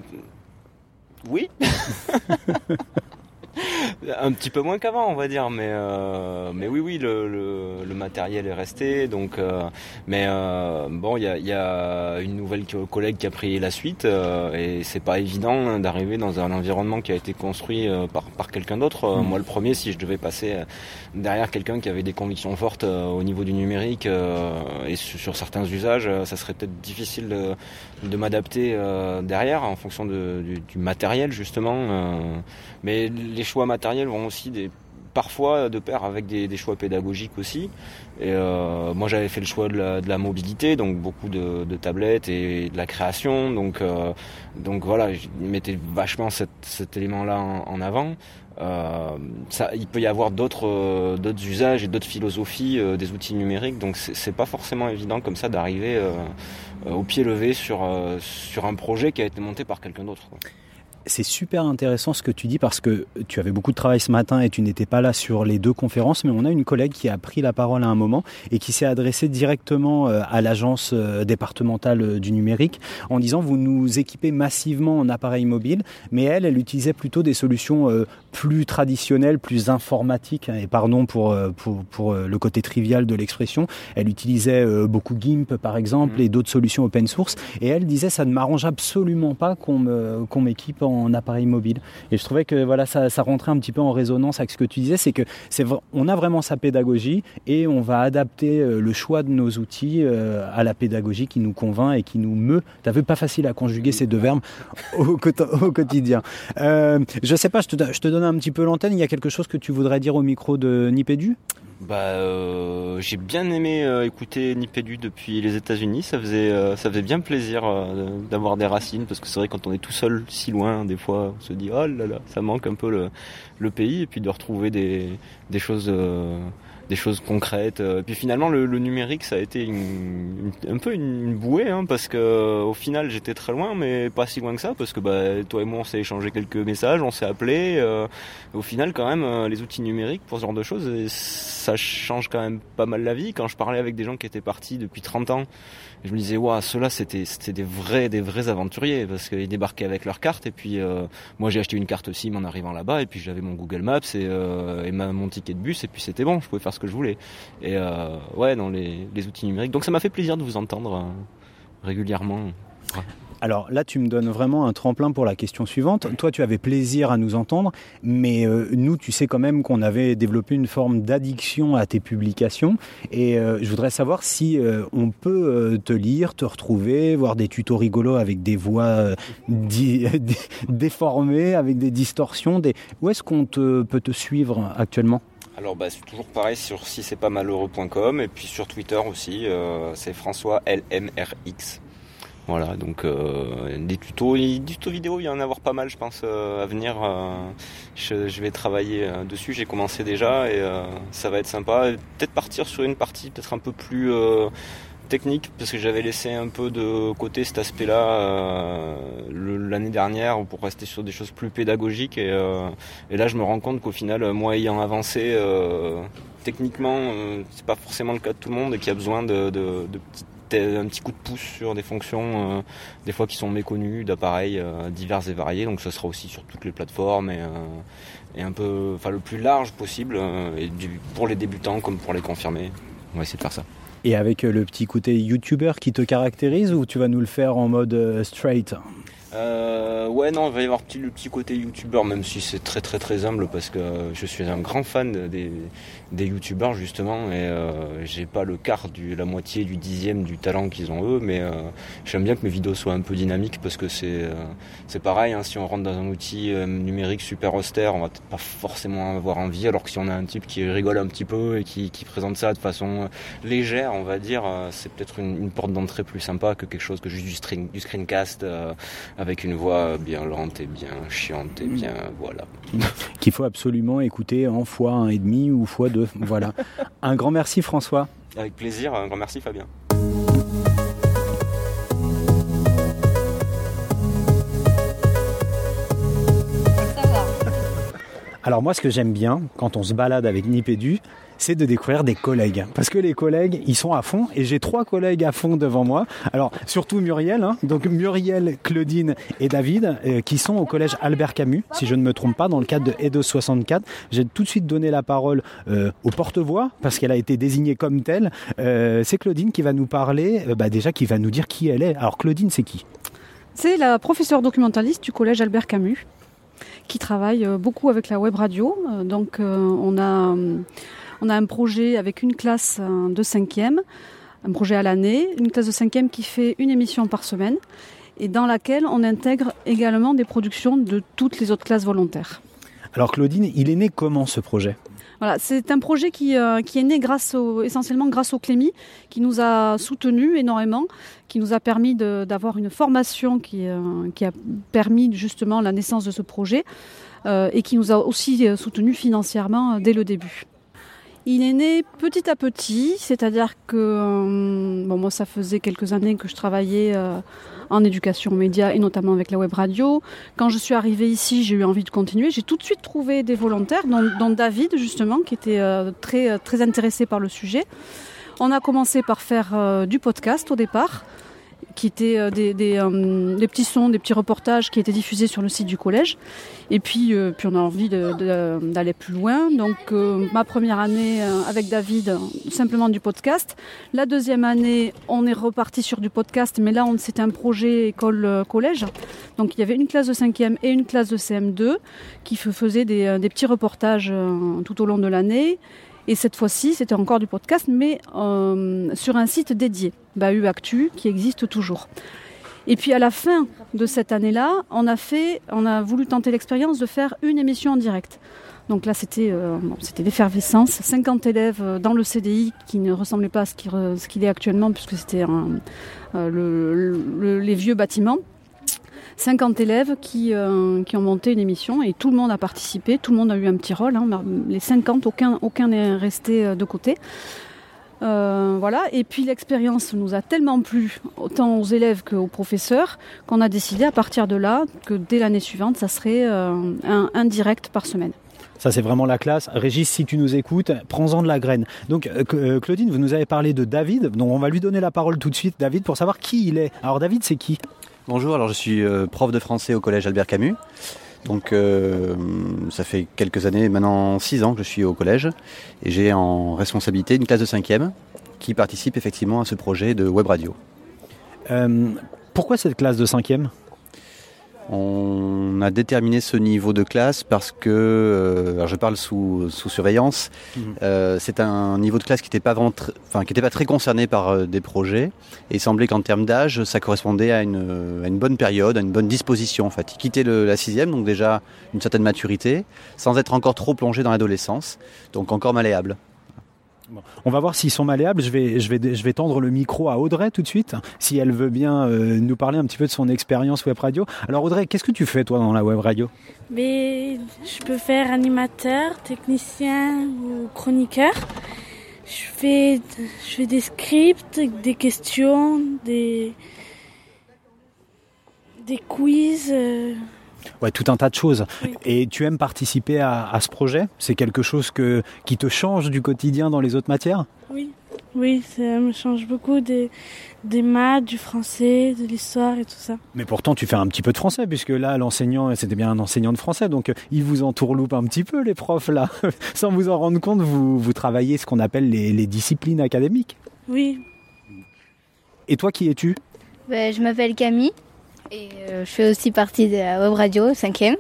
[SPEAKER 6] Oui. un petit peu moins qu'avant, on va dire, mais euh, mais oui, oui, le, le, matériel est resté, donc euh, mais euh, bon, il y a, y a, une nouvelle collègue qui a pris la suite et c'est pas évident d'arriver dans un environnement qui a été construit par par quelqu'un d'autre. Mm. Moi, le premier, si je devais passer derrière quelqu'un qui avait des convictions fortes au niveau du numérique et sur, certains usages, ça serait peut-être difficile de, de m'adapter derrière en fonction de, du, du, matériel justement. mais les choix matériels vont aussi des, parfois de pair avec des, choix pédagogiques aussi. Et euh, moi j'avais fait le choix de la, mobilité, donc beaucoup de, tablettes et de la création. Donc, euh, voilà, je mettais vachement cet élément-là en, avant. Euh, il peut y avoir d'autres d'autres usages et d'autres philosophies des outils numériques, donc c'est pas forcément évident comme ça d'arriver au pied levé sur sur un projet qui a été monté par quelqu'un d'autre.
[SPEAKER 2] C'est super intéressant ce que tu dis parce que tu avais beaucoup de travail ce matin et tu n'étais pas là sur les deux conférences, mais on a une collègue qui a pris la parole à un moment et qui s'est adressée directement euh, à l'agence euh, départementale euh, du numérique en disant vous nous équipez massivement en appareils mobiles, mais elle, elle utilisait plutôt des solutions plus traditionnelles, plus informatiques, hein, et pardon pour, pour, pour le côté trivial de l'expression, elle utilisait beaucoup GIMP par exemple et d'autres solutions open source, et elle disait ça ne m'arrange absolument pas qu'on me, qu'on m'équipe appareil mobile. Et je trouvais que voilà, ça, ça rentrait un petit peu en résonance avec ce que tu disais, c'est que c'est on a vraiment sa pédagogie et on va adapter euh, le choix de nos outils euh, à la pédagogie qui nous convainc et qui nous meut. T'as vu pas facile à conjuguer ces deux verbes au quotidien. Euh, je sais pas, je te, je te donne un petit peu l'antenne. Il y a quelque chose que tu voudrais dire au micro de Nipédu?
[SPEAKER 6] Bah, euh, j'ai bien aimé euh, écouter Nipédu depuis les États-Unis. Ça faisait, euh, ça faisait bien plaisir euh, d'avoir des racines parce que c'est vrai quand on est tout seul si loin, des fois on se dit oh là là, ça manque un peu le, le pays et puis de retrouver des, des choses. Des choses concrètes. Euh, puis finalement, le, le numérique, ça a été une, un peu une, bouée, hein, parce que euh, au final, j'étais très loin, mais pas si loin que ça, parce que bah, toi et moi, on s'est échangé quelques messages, on s'est appelé. euh, au final, quand même, euh, les outils numériques pour ce genre de choses, ça change quand même pas mal la vie. Quand je parlais avec des gens qui étaient partis depuis 30 ans, je me disais, waouh, ceux-là, c'était, des vrais, des vrais aventuriers, parce qu'ils débarquaient avec leur carte, et puis euh, moi, j'ai acheté une carte SIM en arrivant là-bas, et puis j'avais mon Google Maps et, euh, et ma, mon ticket de bus, et puis c'était bon, je pouvais faire ce que je voulais. Et euh, ouais, dans les, les outils numériques. Donc ça m'a fait plaisir de vous entendre euh, régulièrement.
[SPEAKER 2] Alors là, tu me donnes vraiment un tremplin pour la question suivante. Toi, tu avais plaisir à nous entendre, mais euh, nous, tu sais quand même qu'on avait développé une forme d'addiction à tes publications. Et euh, je voudrais savoir si euh, on peut te lire, te retrouver, voir des tutos rigolos avec des voix déformées, avec des distorsions. Des... Où est-ce qu'on te, peut te suivre actuellement?
[SPEAKER 6] Alors bah, c'est toujours pareil sur si c'est pas malheureux.com et puis sur Twitter aussi, euh, c'est François LMRX. Voilà, donc euh, des tutos, des tutos vidéo, il y en a avoir pas mal, je pense, euh, à venir. euh, je, vais travailler euh, dessus, j'ai commencé déjà et ça va être sympa. Peut-être partir sur une partie peut-être un peu plus technique, parce que j'avais laissé un peu de côté cet aspect-là l'année dernière pour rester sur des choses plus pédagogiques. Et, là, je me rends compte qu'au final, moi ayant avancé techniquement, c'est pas forcément le cas de tout le monde et qu'il y a besoin de, de, de petites un petit coup de pouce sur des fonctions euh, des fois qui sont méconnues d'appareils euh, divers et variés. Donc ça sera aussi sur toutes les plateformes et, euh, et un peu enfin le plus large possible et du- pour les débutants comme pour les confirmés. On va essayer de faire ça.
[SPEAKER 2] Et avec le petit côté youtubeur qui te caractérise ou tu vas nous le faire en mode straight?
[SPEAKER 6] Euh, ouais, non, il va y avoir petit, le petit côté youtubeur, même si c'est très très très humble parce que je suis un grand fan des, des youtubeurs justement et euh, j'ai pas le quart du la moitié du dixième du talent qu'ils ont eux, mais euh, j'aime bien que mes vidéos soient un peu dynamiques parce que c'est euh, c'est pareil, hein, si on rentre dans un outil euh, numérique super austère, on va peut-être pas forcément avoir envie, alors que si on a un type qui rigole un petit peu et qui, qui présente ça de façon légère, on va dire, euh, c'est peut-être une, une porte d'entrée plus sympa que quelque chose que juste du, screen, du screencast. euh, avec une voix bien lente et bien chiante et bien voilà.
[SPEAKER 2] qu'il faut absolument écouter en fois un et demi ou fois deux. Voilà. Un grand merci François.
[SPEAKER 6] Avec plaisir, un grand merci Fabien.
[SPEAKER 2] Alors moi, ce que j'aime bien quand on se balade avec Nipédu, c'est de découvrir des collègues. Parce que les collègues, ils sont à fond. Et j'ai trois collègues à fond devant moi. Alors, surtout Muriel. hein. donc Muriel, Claudine et David, euh, qui sont au collège Albert Camus, si je ne me trompe pas, dans le cadre de EDO 64. J'ai tout de suite donné la parole euh, au porte-voix, parce qu'elle a été désignée comme telle. Euh, c'est Claudine qui va nous parler, bah, déjà qui va nous dire qui elle est. Alors Claudine, c'est qui?
[SPEAKER 7] C'est la professeure documentaliste du collège Albert Camus qui travaille beaucoup avec la web radio. Donc on a on a un projet avec une classe euh, de cinquième, un projet à l'année, une classe de cinquième qui fait une émission par semaine et dans laquelle on intègre également des productions de toutes les autres classes volontaires.
[SPEAKER 2] Alors Claudine, il est né comment ce projet?
[SPEAKER 7] Voilà, c'est un projet qui, euh, qui est né grâce au, essentiellement grâce au Clémy, qui nous a soutenus énormément, qui nous a permis d'avoir une formation qui, euh, qui a permis justement la naissance de ce projet euh, et qui nous a aussi soutenus financièrement dès le début. Il est né petit à petit, c'est-à-dire que euh, moi ça faisait quelques années que je travaillais euh, en éducation média et notamment avec la web radio. Quand je suis arrivée ici, j'ai eu envie de continuer. J'ai tout de suite trouvé des volontaires, dont, David justement, qui était euh, très très intéressé par le sujet. On a commencé par faire du podcast au départ, qui étaient euh, euh, des petits sons, des petits reportages qui étaient diffusés sur le site du collège. Et puis, euh, puis on a envie d'aller plus loin. Donc ma première année avec David, simplement du podcast. La deuxième année, on est reparti sur du podcast, mais là c'était un projet école-collège. Donc il y avait une classe de 5e et une classe de CM2 qui faisaient des, petits reportages tout au long de l'année. Et cette fois-ci, c'était encore du podcast, mais euh, sur un site dédié, Bahut Actu, qui existe toujours. Et puis à la fin de cette année-là, on a voulu tenter l'expérience de faire une émission en direct. Donc là, c'était euh, l'effervescence. 50 élèves euh, dans le CDI qui ne ressemblait pas à ce qu'il est actuellement, puisque c'était les vieux bâtiments. 50 élèves qui, euh, qui ont monté une émission et tout le monde a participé, tout le monde a eu un petit rôle. hein. Les 50, aucun n'est resté euh, de côté. Euh, voilà. Et puis l'expérience nous a tellement plu, autant aux élèves qu'aux professeurs, qu'on a décidé à partir de là que dès l'année suivante, ça serait un, direct par semaine.
[SPEAKER 2] Ça, c'est vraiment la classe. Régis, si tu nous écoutes, prends-en de la graine. Donc, Cl- Claudine, vous nous avez parlé de David. Donc, on va lui donner la parole tout de suite, David, pour savoir qui il est. Alors, David, c'est qui?
[SPEAKER 8] Bonjour, alors je suis euh, prof de français au collège Albert Camus. Donc euh, ça fait quelques années, maintenant six ans que je suis au collège et j'ai en responsabilité une classe de cinquième qui participe effectivement à ce projet de web radio.
[SPEAKER 2] Euh, Pourquoi cette classe de cinquième?
[SPEAKER 8] On a déterminé ce niveau de classe parce que, euh, alors je parle sous, sous surveillance,
[SPEAKER 2] Mhm.
[SPEAKER 8] euh, c'est un niveau de classe qui n'était pas, vraiment tr- enfin, qui était pas très concerné par euh, des projets et il semblait qu'en termes d'âge, ça correspondait à une, à une bonne période, à une bonne disposition en fait. Il quittait le- la sixième, donc déjà une certaine maturité, sans être encore trop plongé dans l'adolescence, donc encore malléable.
[SPEAKER 2] On va voir s'ils sont malléables. Je vais, je, vais, je vais tendre le micro à Audrey tout de suite, si elle veut bien euh, nous parler un petit peu de son expérience web radio. Alors, Audrey, qu'est-ce que tu fais, toi, dans la web radio?
[SPEAKER 9] Mais je peux faire animateur, technicien ou chroniqueur. Je fais, je fais des scripts, des questions, des, des quiz. euh,
[SPEAKER 2] Ouais, tout un tas de choses.
[SPEAKER 9] Oui.
[SPEAKER 2] Et tu aimes participer à, à ce projet? C'est quelque chose que, qui te change du quotidien dans les autres matières?
[SPEAKER 9] Oui, oui, ça me change beaucoup des, des maths, du français, de l'histoire et tout ça.
[SPEAKER 2] Mais pourtant, tu fais un petit peu de français, puisque là, l'enseignant, c'était bien un enseignant de français, donc euh, il vous entourloupe un petit peu, les profs, là. Sans vous en rendre compte, vous, vous travaillez ce qu'on appelle les, les disciplines académiques.
[SPEAKER 9] Oui,
[SPEAKER 2] Et toi, qui es-tu?
[SPEAKER 10] Ben, je m'appelle Camille et euh, je fais aussi partie de la web radio 5e.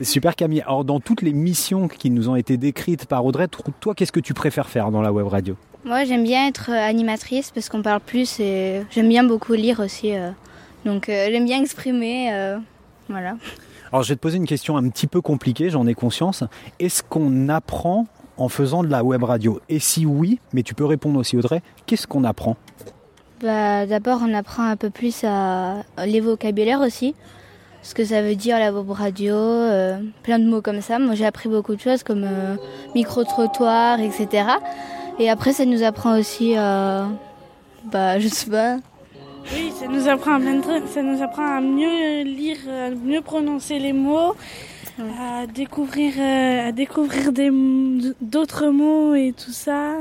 [SPEAKER 2] Super Camille. Alors, dans toutes les missions qui nous ont été décrites par Audrey, toi, qu'est-ce que tu préfères faire dans la web radio?
[SPEAKER 10] Moi, j'aime bien être euh, animatrice parce qu'on parle plus et j'aime bien beaucoup lire aussi. euh. Donc, euh, j'aime bien exprimer. voilà.
[SPEAKER 2] Alors, je vais te poser une question un petit peu compliquée, j'en ai conscience. Est-ce qu'on apprend en faisant de la web radio? Et si oui, mais tu peux répondre aussi Audrey, qu'est-ce qu'on apprend?
[SPEAKER 10] Bah, D'abord, on apprend un peu plus à les vocabulaires aussi. Ce que ça veut dire la web radio, euh, plein de mots comme ça. Moi, j'ai appris beaucoup de choses comme euh, micro-trottoir, etc. Et après, ça nous apprend aussi, euh, bah, je sais pas,
[SPEAKER 9] oui, ça nous apprend à plein de trucs. Ça nous apprend à mieux lire, à mieux prononcer les mots, à découvrir, euh, à découvrir d'autres mots et tout ça.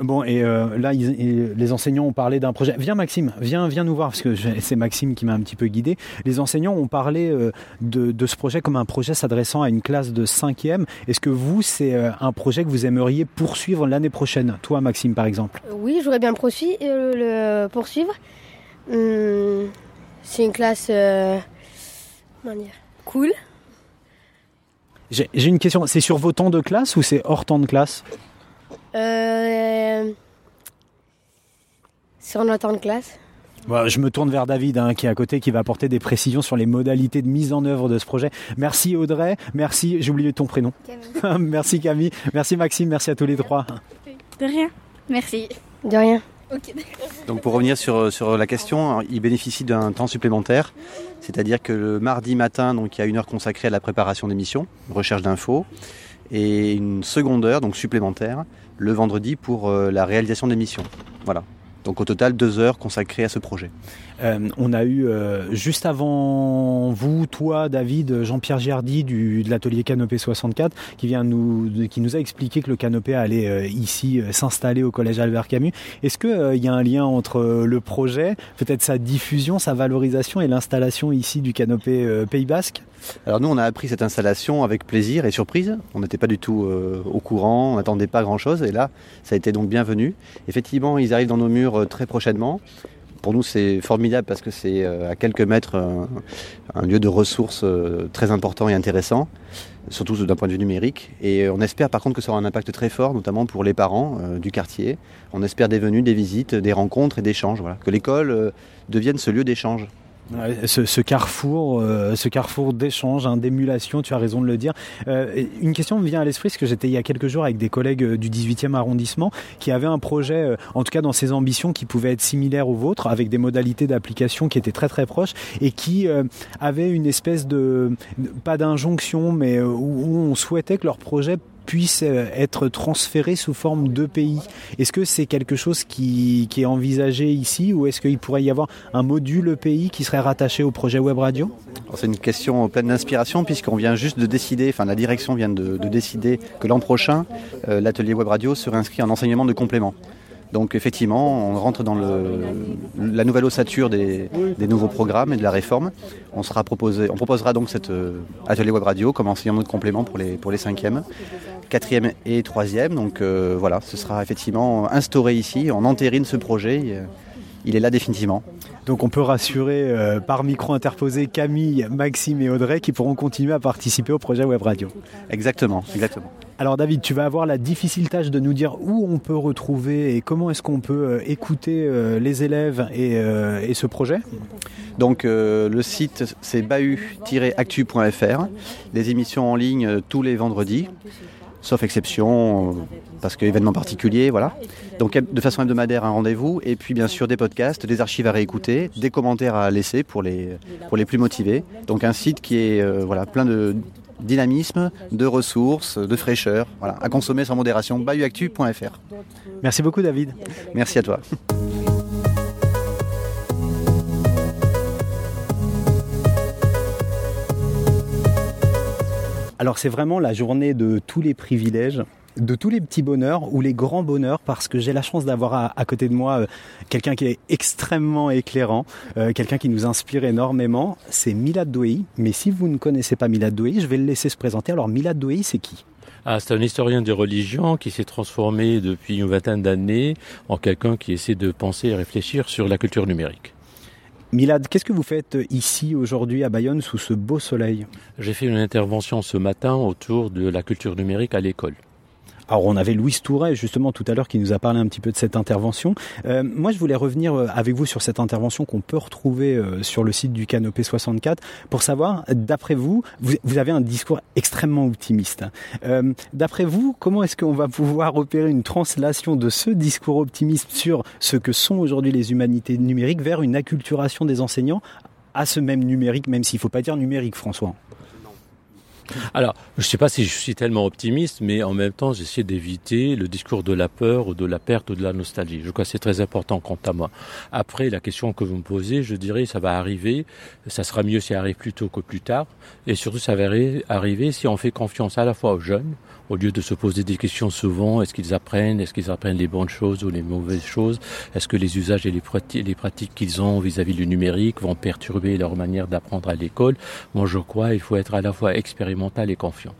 [SPEAKER 2] Bon, et euh, là, ils- les enseignants ont parlé d'un projet. Viens, Maxime, viens, viens nous voir, parce que c'est Maxime qui m'a un petit peu guidé. Les enseignants ont parlé euh, de, de ce projet comme un projet s'adressant à une classe de 5e. Est-ce que vous, c'est euh, un projet que vous aimeriez poursuivre l'année prochaine Toi, Maxime, par exemple?
[SPEAKER 11] Oui, j'aurais bien le poursuivre. Hum, c'est une classe comment dire, cool.
[SPEAKER 2] J'ai une question. C'est sur vos temps de classe ou c'est hors temps de classe?
[SPEAKER 11] Euh, sur notre temps de classe.
[SPEAKER 2] Bon, Je me tourne vers David, hein, qui est à côté, qui va apporter des précisions sur les modalités de mise en œuvre de ce projet. Merci Audrey, merci, j'ai oublié ton prénom. merci Camille, merci Maxime, merci à tous les trois.
[SPEAKER 9] De rien.
[SPEAKER 10] Merci.
[SPEAKER 11] De rien.
[SPEAKER 10] Ok,
[SPEAKER 8] Donc pour revenir sur, sur la question, il bénéficie d'un temps supplémentaire, c'est-à-dire que le mardi matin, donc il y a une heure consacrée à la préparation d'émissions, recherche d'infos, et une seconde heure, donc supplémentaire, le vendredi pour euh, la réalisation des missions. Voilà. Donc au total, deux heures consacrées à ce projet.
[SPEAKER 2] Euh, on a eu euh, juste avant vous, toi, David, Jean-Pierre Giardi du, de l'atelier Canopé 64, qui vient nous, qui a expliqué que le Canopé allait euh, ici s'installer au collège Albert Camus. Est-ce que il y a un lien entre le projet, peut-être sa diffusion, sa valorisation et l'installation ici du Canopé Pays Basque?
[SPEAKER 8] Alors nous, on a appris cette installation avec plaisir et surprise. On n'était pas du tout au courant, on n'attendait pas grand-chose. Et là, ça a été donc bienvenu. Effectivement, ils arrivent dans nos murs très prochainement. Pour nous, c'est formidable parce que c'est euh, à quelques mètres euh, un lieu de ressources euh, très important et intéressant, surtout d'un point de vue numérique. Et on espère par contre que ça aura un impact très fort, notamment pour les parents du quartier. On espère des venues, des visites, des rencontres et d'échanges. Voilà. Que l'école devienne ce lieu d'échange.
[SPEAKER 2] Ce, carrefour, euh, ce carrefour d'échange, hein, d'émulation, tu as raison de le dire. Euh, une question me vient à l'esprit, parce que j'étais il y a quelques jours avec des collègues euh, du 18e arrondissement qui avaient un projet, en tout cas dans ses ambitions, qui pouvait être similaire au vôtre, avec des modalités d'application qui étaient très très proches, et qui avaient une espèce de, pas d'injonction, mais où on souhaitait que leur projet puisse euh, être transféré sous forme de pays. Est-ce que c'est quelque chose qui, est envisagé ici ou est-ce qu'il pourrait y avoir un module pays qui serait rattaché au projet Web Radio?
[SPEAKER 8] C'est une question pleine d'inspiration puisqu'on vient juste de décider, enfin la direction vient de, de décider que l'an prochain, euh, l'atelier web radio serait inscrit en enseignement de complément. Donc effectivement, on rentre dans le, la nouvelle ossature des, des nouveaux programmes et de la réforme. On, sera proposé, on proposera donc cet euh, atelier web radio comme enseignement de complément pour les, pour les cinquièmes, quatrièmes et troisièmes. Donc euh, voilà, ce sera effectivement instauré ici. On entérine ce projet. Il est là définitivement.
[SPEAKER 2] Donc on peut rassurer euh, par micro interposé Camille, Maxime et Audrey qui pourront continuer à participer au projet Web Radio.
[SPEAKER 8] Exactement, exactement.
[SPEAKER 2] Alors David, tu vas avoir la difficile tâche de nous dire où on peut retrouver et comment est-ce qu'on peut euh, écouter euh, les élèves et, et ce projet
[SPEAKER 8] Donc euh, le site c'est bahu-actu.fr. Les émissions en ligne tous les vendredis, sauf exception parce que événement particulier, voilà. Donc de façon hebdomadaire un rendez-vous et puis bien sûr des podcasts, des archives à réécouter, des commentaires à laisser pour les pour les plus motivés. Donc un site qui est euh, voilà plein de dynamisme, de ressources, de fraîcheur, voilà, à consommer sans modération, bahuactu.fr.
[SPEAKER 2] Merci beaucoup David.
[SPEAKER 8] Merci à toi.
[SPEAKER 2] Alors c'est vraiment la journée de tous les privilèges, de tous les petits bonheurs ou les grands bonheurs parce que j'ai la chance d'avoir à, côté de moi euh, quelqu'un qui est extrêmement éclairant, euh, quelqu'un qui nous inspire énormément. C'est Milad. Mais si vous ne connaissez pas Milad je vais le laisser se présenter. Alors Milad c'est qui?
[SPEAKER 12] Ah, c'est un historien des religions qui s'est transformé depuis une vingtaine d'années en quelqu'un qui essaie de penser et réfléchir sur la culture numérique.
[SPEAKER 2] Milad, qu'est-ce que vous faites ici aujourd'hui à Bayonne sous ce beau soleil?
[SPEAKER 12] J'ai fait une intervention ce matin autour de la culture numérique à l'école.
[SPEAKER 2] Alors on avait Louise Touret justement tout à l'heure qui nous a parlé un petit peu de cette intervention. Euh, moi je voulais revenir euh, avec vous sur cette intervention qu'on peut retrouver euh, sur le site du Canopé 64 pour savoir, d'après vous, vous, avez un discours extrêmement optimiste. D'après vous, comment est-ce qu'on va pouvoir opérer une translation de ce discours optimiste sur ce que sont aujourd'hui les humanités numériques vers une acculturation des enseignants à ce même numérique, même s'il ne faut pas dire numérique François?
[SPEAKER 12] Alors, je ne sais pas si je suis tellement optimiste, mais en même temps, j'essaie d'éviter le discours de la peur ou de la perte ou de la nostalgie. Je crois que c'est très important quant à moi. Après, la question que vous me posez, je dirais, ça va arriver. Ça sera mieux si ça arrive plus tôt que plus tard. Et surtout, ça va arri- arriver si on fait confiance à la fois aux jeunes, au lieu de se poser des questions souvent, est-ce qu'ils apprennent, est-ce qu'ils apprennent les bonnes choses ou les mauvaises choses, est-ce que les usages et les, prati- les pratiques qu'ils ont vis-à-vis du numérique vont perturber leur manière d'apprendre à l'école? Moi, je crois il faut être à la fois expérimental et confiant.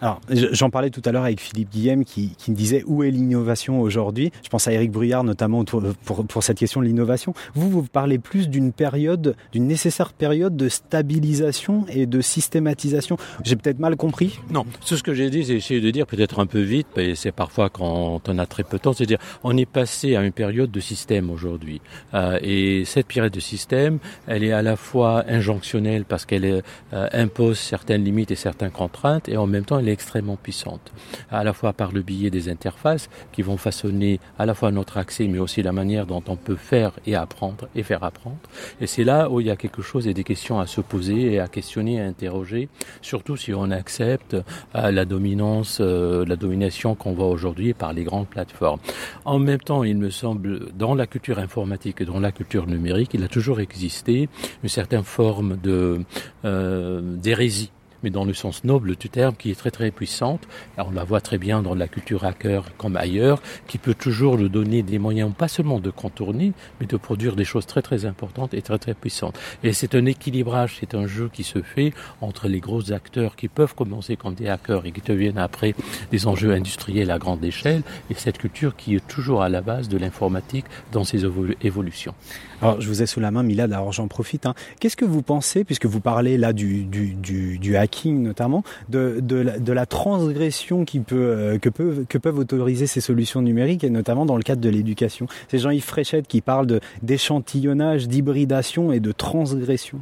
[SPEAKER 2] Alors, je- j'en parlais tout à l'heure avec Philippe Guillem qui, me disait où est l'innovation aujourd'hui? Je pense à Eric Bruyard notamment pour, cette question de l'innovation. Vous, vous parlez plus d'une période, d'une nécessaire période de stabilisation et de systématisation. J'ai peut-être mal compris?
[SPEAKER 12] Non, tout ce que j'ai dit, j'ai essayé de dire peut-être un peu vite, mais c'est parfois quand on a très peu de temps, c'est-à-dire on est passé à une période de système aujourd'hui. Euh, et cette période de système, elle est à la fois injonctionnelle parce qu'elle euh, impose certaines limites et certaines contraintes, et en même temps elle extrêmement puissante. À la fois par le biais des interfaces qui vont façonner à la fois notre accès, mais aussi la manière dont on peut faire et apprendre et faire apprendre. Et c'est là où il y a quelque chose et des questions à se poser et à questionner, à interroger, surtout si on accepte euh, la dominance, euh, la domination qu'on voit aujourd'hui par les grandes plateformes. En même temps, il me semble, dans la culture informatique et dans la culture numérique, il a toujours existé une certaine forme de euh, d'hérésie mais dans le sens noble du terme, qui est très très puissante. on la voit très bien dans la culture hacker comme ailleurs, qui peut toujours nous donner des moyens, pas seulement de contourner, mais de produire des choses très très importantes et très très puissantes. Et c'est un équilibrage, c'est un jeu qui se fait entre les gros acteurs qui peuvent commencer comme des hackers et qui deviennent après des enjeux industriels à grande échelle, et cette culture qui est toujours à la base de l'informatique dans ses évolutions.
[SPEAKER 2] Alors, je vous ai sous la main, Milad, alors j'en profite. Hein. Qu'est-ce que vous pensez, puisque vous parlez là du, du, du, du hacking notamment, de, de, la, transgression qui peut, euh, que, peuvent, que peuvent autoriser ces solutions numériques, et notamment dans le cadre de l'éducation C'est Jean-Yves Fréchette qui parle d'échantillonnage, d'hybridation et de transgression.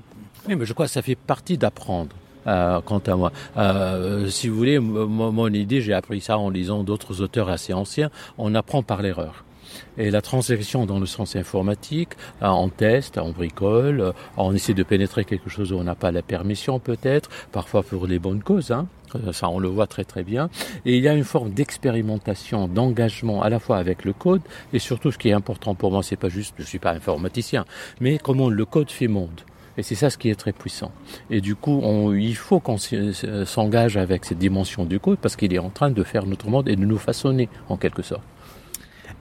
[SPEAKER 12] Oui, mais je crois que ça fait partie d'apprendre. Euh, quant à moi. Euh, si vous voulez, mon idée, j'ai appris ça en lisant d'autres auteurs assez anciens, on apprend par l'erreur. Et la transgression dans le sens informatique, euh, on teste, on bricole, euh, on essaie de pénétrer quelque chose où on n'a pas la permission peut-être, parfois pour les bonnes causes. Hein. Euh, ça, on le voit très très bien. Et il y a une forme d'expérimentation, d'engagement à la fois avec le code et surtout ce qui est important pour moi, c'est pas juste, je suis pas informaticien, mais comment le code fait monde. Et c'est ça ce qui est très puissant. Et du coup, on, il faut qu'on s'engage avec cette dimension du code parce qu'il est en train de faire notre monde et de nous façonner en quelque sorte.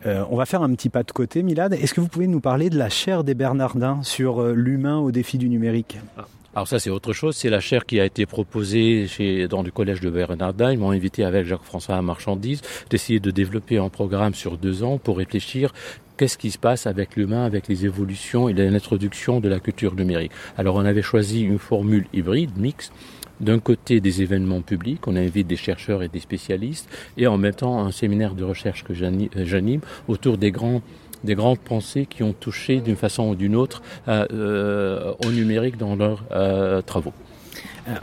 [SPEAKER 2] Euh, on va faire un petit pas de côté, Milad. Est-ce que vous pouvez nous parler de la chaire des Bernardins sur euh, l'humain au défi du numérique?
[SPEAKER 12] Ah. alors ça c'est autre chose, c'est la chaire qui a été proposée chez, dans le collège de Bernardin. Ils m'ont invité avec Jacques-François Marchandise d'essayer de développer un programme sur deux ans pour réfléchir qu'est-ce qui se passe avec l'humain, avec les évolutions et l'introduction de la culture numérique. Alors on avait choisi une formule hybride, mixte, d'un côté des événements publics, on invite des chercheurs et des spécialistes, et en même temps un séminaire de recherche que euh, j'anime autour des grands des grandes pensées qui ont touché d'une façon ou d'une autre euh, euh, au numérique dans leurs travaux.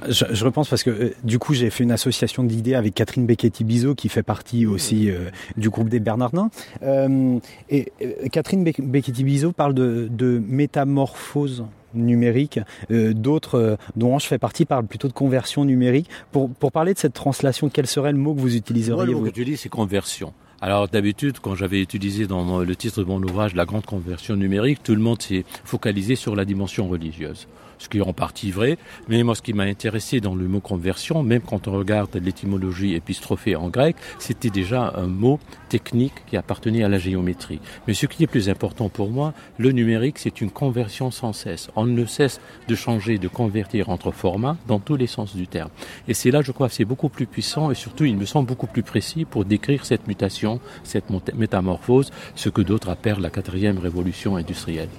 [SPEAKER 2] Je, repense parce que du coup j'ai fait une association d'idées avec Catherine Becchetti-Bizot qui fait partie aussi du groupe des Bernardins. et Catherine Becchetti-Bizot parle de, de métamorphose numérique. Euh, d'autres, euh, dont je fais partie, parlent plutôt de conversion numérique. Pour, pour parler de cette translation, quel serait le mot que vous utiliseriez
[SPEAKER 12] Moi, le mot que j'utilise, c'est conversion. Alors d'habitude, quand j'avais utilisé dans le titre de mon ouvrage la grande conversion numérique, tout le monde s'est focalisé sur la dimension religieuse ce qui est en partie vrai. Mais moi, ce qui m'a intéressé dans le mot conversion, même quand on regarde l'étymologie épistrophée en grec, c'était déjà un mot technique qui appartenait à la géométrie. Mais ce qui est plus important pour moi, le numérique, c'est une conversion sans cesse. On ne cesse de changer, de convertir entre formats dans tous les sens du terme. Et c'est là, je crois, c'est beaucoup plus puissant et surtout, il me semble beaucoup plus précis pour décrire cette mutation, cette métamorphose, ce que d'autres appellent la quatrième révolution industrielle.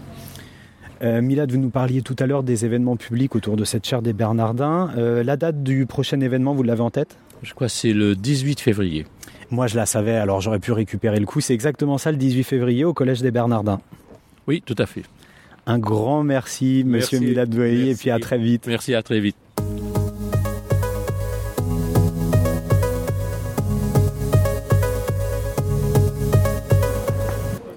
[SPEAKER 2] Euh, Milad, vous nous parliez tout à l'heure des événements publics autour de cette chaire des Bernardins. Euh, la date du prochain événement, vous l'avez en tête?
[SPEAKER 12] Je crois que c'est le 18 février.
[SPEAKER 2] Moi, je la savais, alors j'aurais pu récupérer le coup. C'est exactement ça, le 18 février, au Collège des Bernardins.
[SPEAKER 12] Oui, tout à fait.
[SPEAKER 2] Un grand merci, monsieur Milad et puis à très vite.
[SPEAKER 12] Merci, à très vite.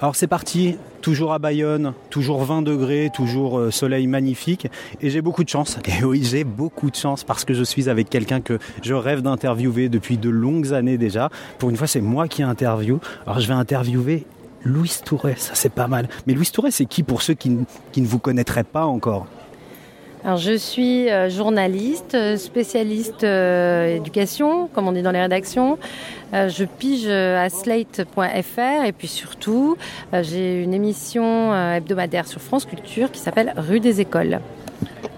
[SPEAKER 2] Alors c'est parti, toujours à Bayonne, toujours 20 degrés, toujours euh, soleil magnifique. Et j'ai beaucoup de chance. Et oui, j'ai beaucoup de chance parce que je suis avec quelqu'un que je rêve d'interviewer depuis de longues années déjà. Pour une fois, c'est moi qui interview. Alors je vais interviewer Louis Touret, ça c'est pas mal. Mais Louis Touret, c'est qui pour ceux qui ne vous connaîtraient pas encore?
[SPEAKER 13] Je suis euh, journaliste, euh, spécialiste euh, éducation, comme on dit dans les rédactions. je pige à slate.fr et puis surtout, j'ai une émission hebdomadaire sur France Culture qui s'appelle Rue des Écoles.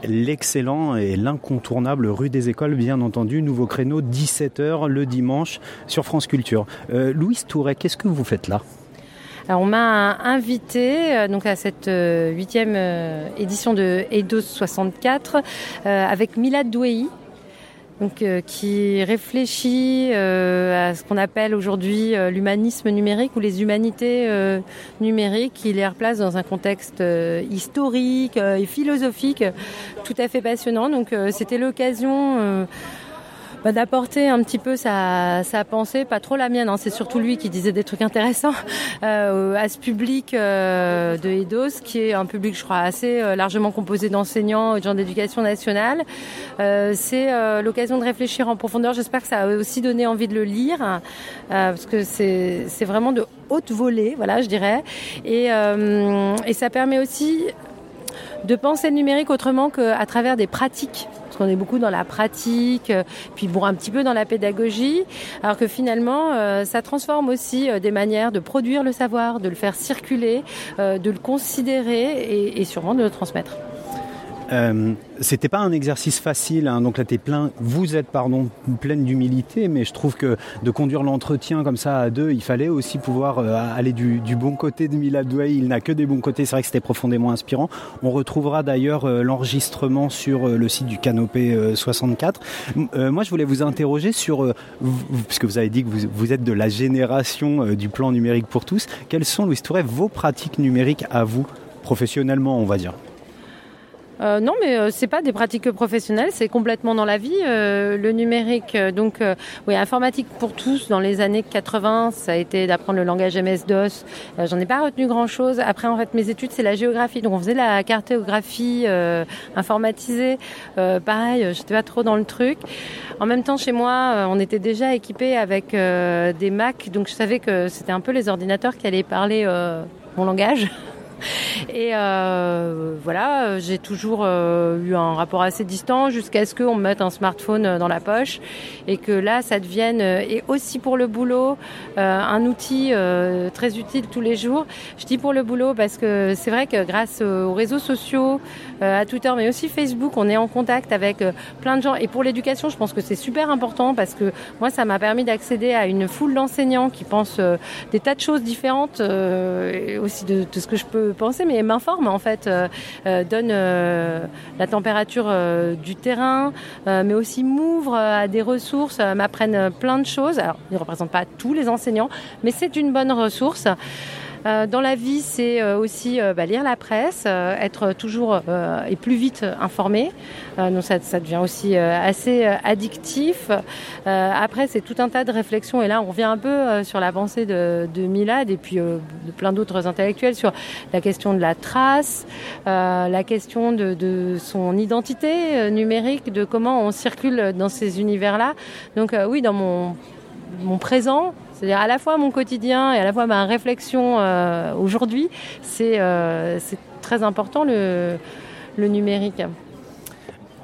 [SPEAKER 2] L'excellent et l'incontournable Rue des Écoles, bien entendu, nouveau créneau 17h le dimanche sur France Culture. Louise Touret, qu'est-ce que vous faites là?
[SPEAKER 13] Alors on m'a invité euh, donc à cette euh, huitième euh, édition de EIDOS 64 avec Milad Douei, donc, qui réfléchit à ce qu'on appelle aujourd'hui l'humanisme numérique ou les humanités numériques, qui les replace dans un contexte historique et philosophique tout à fait passionnant. Donc c'était l'occasion bah, d'apporter un petit peu sa, pensée, pas trop la mienne, hein, c'est surtout lui qui disait des trucs intéressants euh, à ce public euh, de EDOS, qui est un public, je crois, assez euh, largement composé d'enseignants et de gens d'éducation nationale. C'est l'occasion de réfléchir en profondeur. J'espère que ça a aussi donné envie de le lire, euh, parce que c'est vraiment de haute volée, voilà, je dirais. Et ça permet aussi de penser le numérique autrement qu'à travers des pratiques. Parce qu'on est beaucoup dans la pratique, euh, puis bon, un petit peu dans la pédagogie, alors que finalement, euh, ça transforme aussi euh, des manières de produire le savoir, de le faire circuler, de le considérer et, et sûrement de le transmettre.
[SPEAKER 2] Euh, C'était pas un exercice facile, hein, donc là t'es plein, vous êtes pardon pleine d'humilité, mais je trouve que de conduire l'entretien comme ça à deux, il fallait aussi pouvoir euh, aller du, bon côté de Milad Douai. Il n'a que des bons côtés, c'est vrai que c'était profondément inspirant. On retrouvera d'ailleurs euh, l'enregistrement sur le site du Canopé euh, 64. M- euh, moi, je voulais vous interroger sur, vous- puisque vous avez dit que vous, êtes de la génération du plan numérique pour tous. Quelles sont, Louis Touret, vos pratiques numériques à vous, professionnellement, on va dire?
[SPEAKER 13] Euh, non, mais euh, c'est pas des pratiques professionnelles, c'est complètement dans la vie. Euh, le numérique, euh, donc, euh, oui, informatique pour tous. Dans les années 80, ça a été d'apprendre le langage MS-DOS. Euh, J'en ai pas retenu grand-chose. Après, en fait, mes études, c'est la géographie. Donc, on faisait la cartographie informatisée. Pareil, j'étais pas trop dans le truc. En même temps, chez moi, on était déjà équipé avec des Mac, donc je savais que c'était un peu les ordinateurs qui allaient parler mon langage. Et euh, voilà, j'ai toujours euh, eu un rapport assez distant jusqu'à ce qu'on me mette un smartphone euh, dans la poche et que là, ça devienne, et aussi pour le boulot, un outil très utile tous les jours. Je dis pour le boulot parce que c'est vrai que grâce aux réseaux sociaux, à Twitter, mais aussi Facebook, on est en contact avec plein de gens. Et pour l'éducation, je pense que c'est super important parce que moi, ça m'a permis d'accéder à une foule d'enseignants qui pensent des tas de choses différentes, et aussi de, de ce que je peux penser, mais m'informent en fait, euh, euh, donnent euh, la température du terrain, mais aussi m'ouvrent à des ressources, m'apprennent plein de choses. Alors, ils ne représentent pas tous les enseignants, mais c'est une bonne ressource. Euh, dans la vie, c'est euh, aussi euh, bah, lire la presse, être toujours et plus vite informé. Donc ça, ça devient aussi assez addictif. Après, c'est tout un tas de réflexions. Et là, on revient un peu sur la pensée de, Milad et puis de plein d'autres intellectuels sur la question de la trace, la question de, son identité numérique, de comment on circule dans ces univers-là. Donc oui, dans mon présent, c'est-à-dire à la fois mon quotidien et à la fois ma réflexion euh, aujourd'hui, c'est euh, c'est très important le, numérique.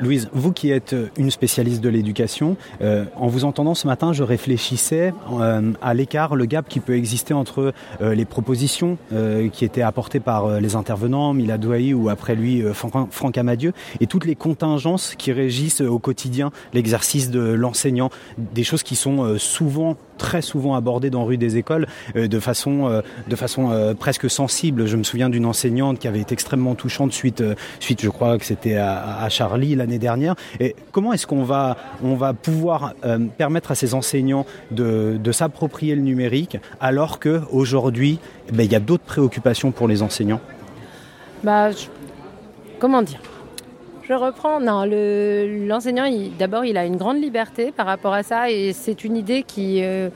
[SPEAKER 2] Louise, vous qui êtes une spécialiste de l'éducation, euh, en vous entendant ce matin, je réfléchissais euh, à l'écart, le gap qui peut exister entre euh, les propositions euh, qui étaient apportées par euh, les intervenants, Mila Douaï ou après lui euh, Franck, Amadieu, et toutes les contingences qui régissent euh, au quotidien l'exercice de l'enseignant, des choses qui sont euh, souvent très souvent abordées dans rue des écoles euh, de façon euh, de façon euh, presque sensible. Je me souviens d'une enseignante qui avait été extrêmement touchante suite suite je crois que c'était à, Charlie l'année dernière. Et comment est-ce qu'on va on va pouvoir permettre à ces enseignants de, de s'approprier le numérique alors que aujourd'hui eh ben, il y a d'autres préoccupations pour les enseignants?
[SPEAKER 13] Bah, comment dire? Je reprends. Non, le- l'enseignant, d'abord, il a une grande liberté par rapport à ça, et c'est une idée qui, euh,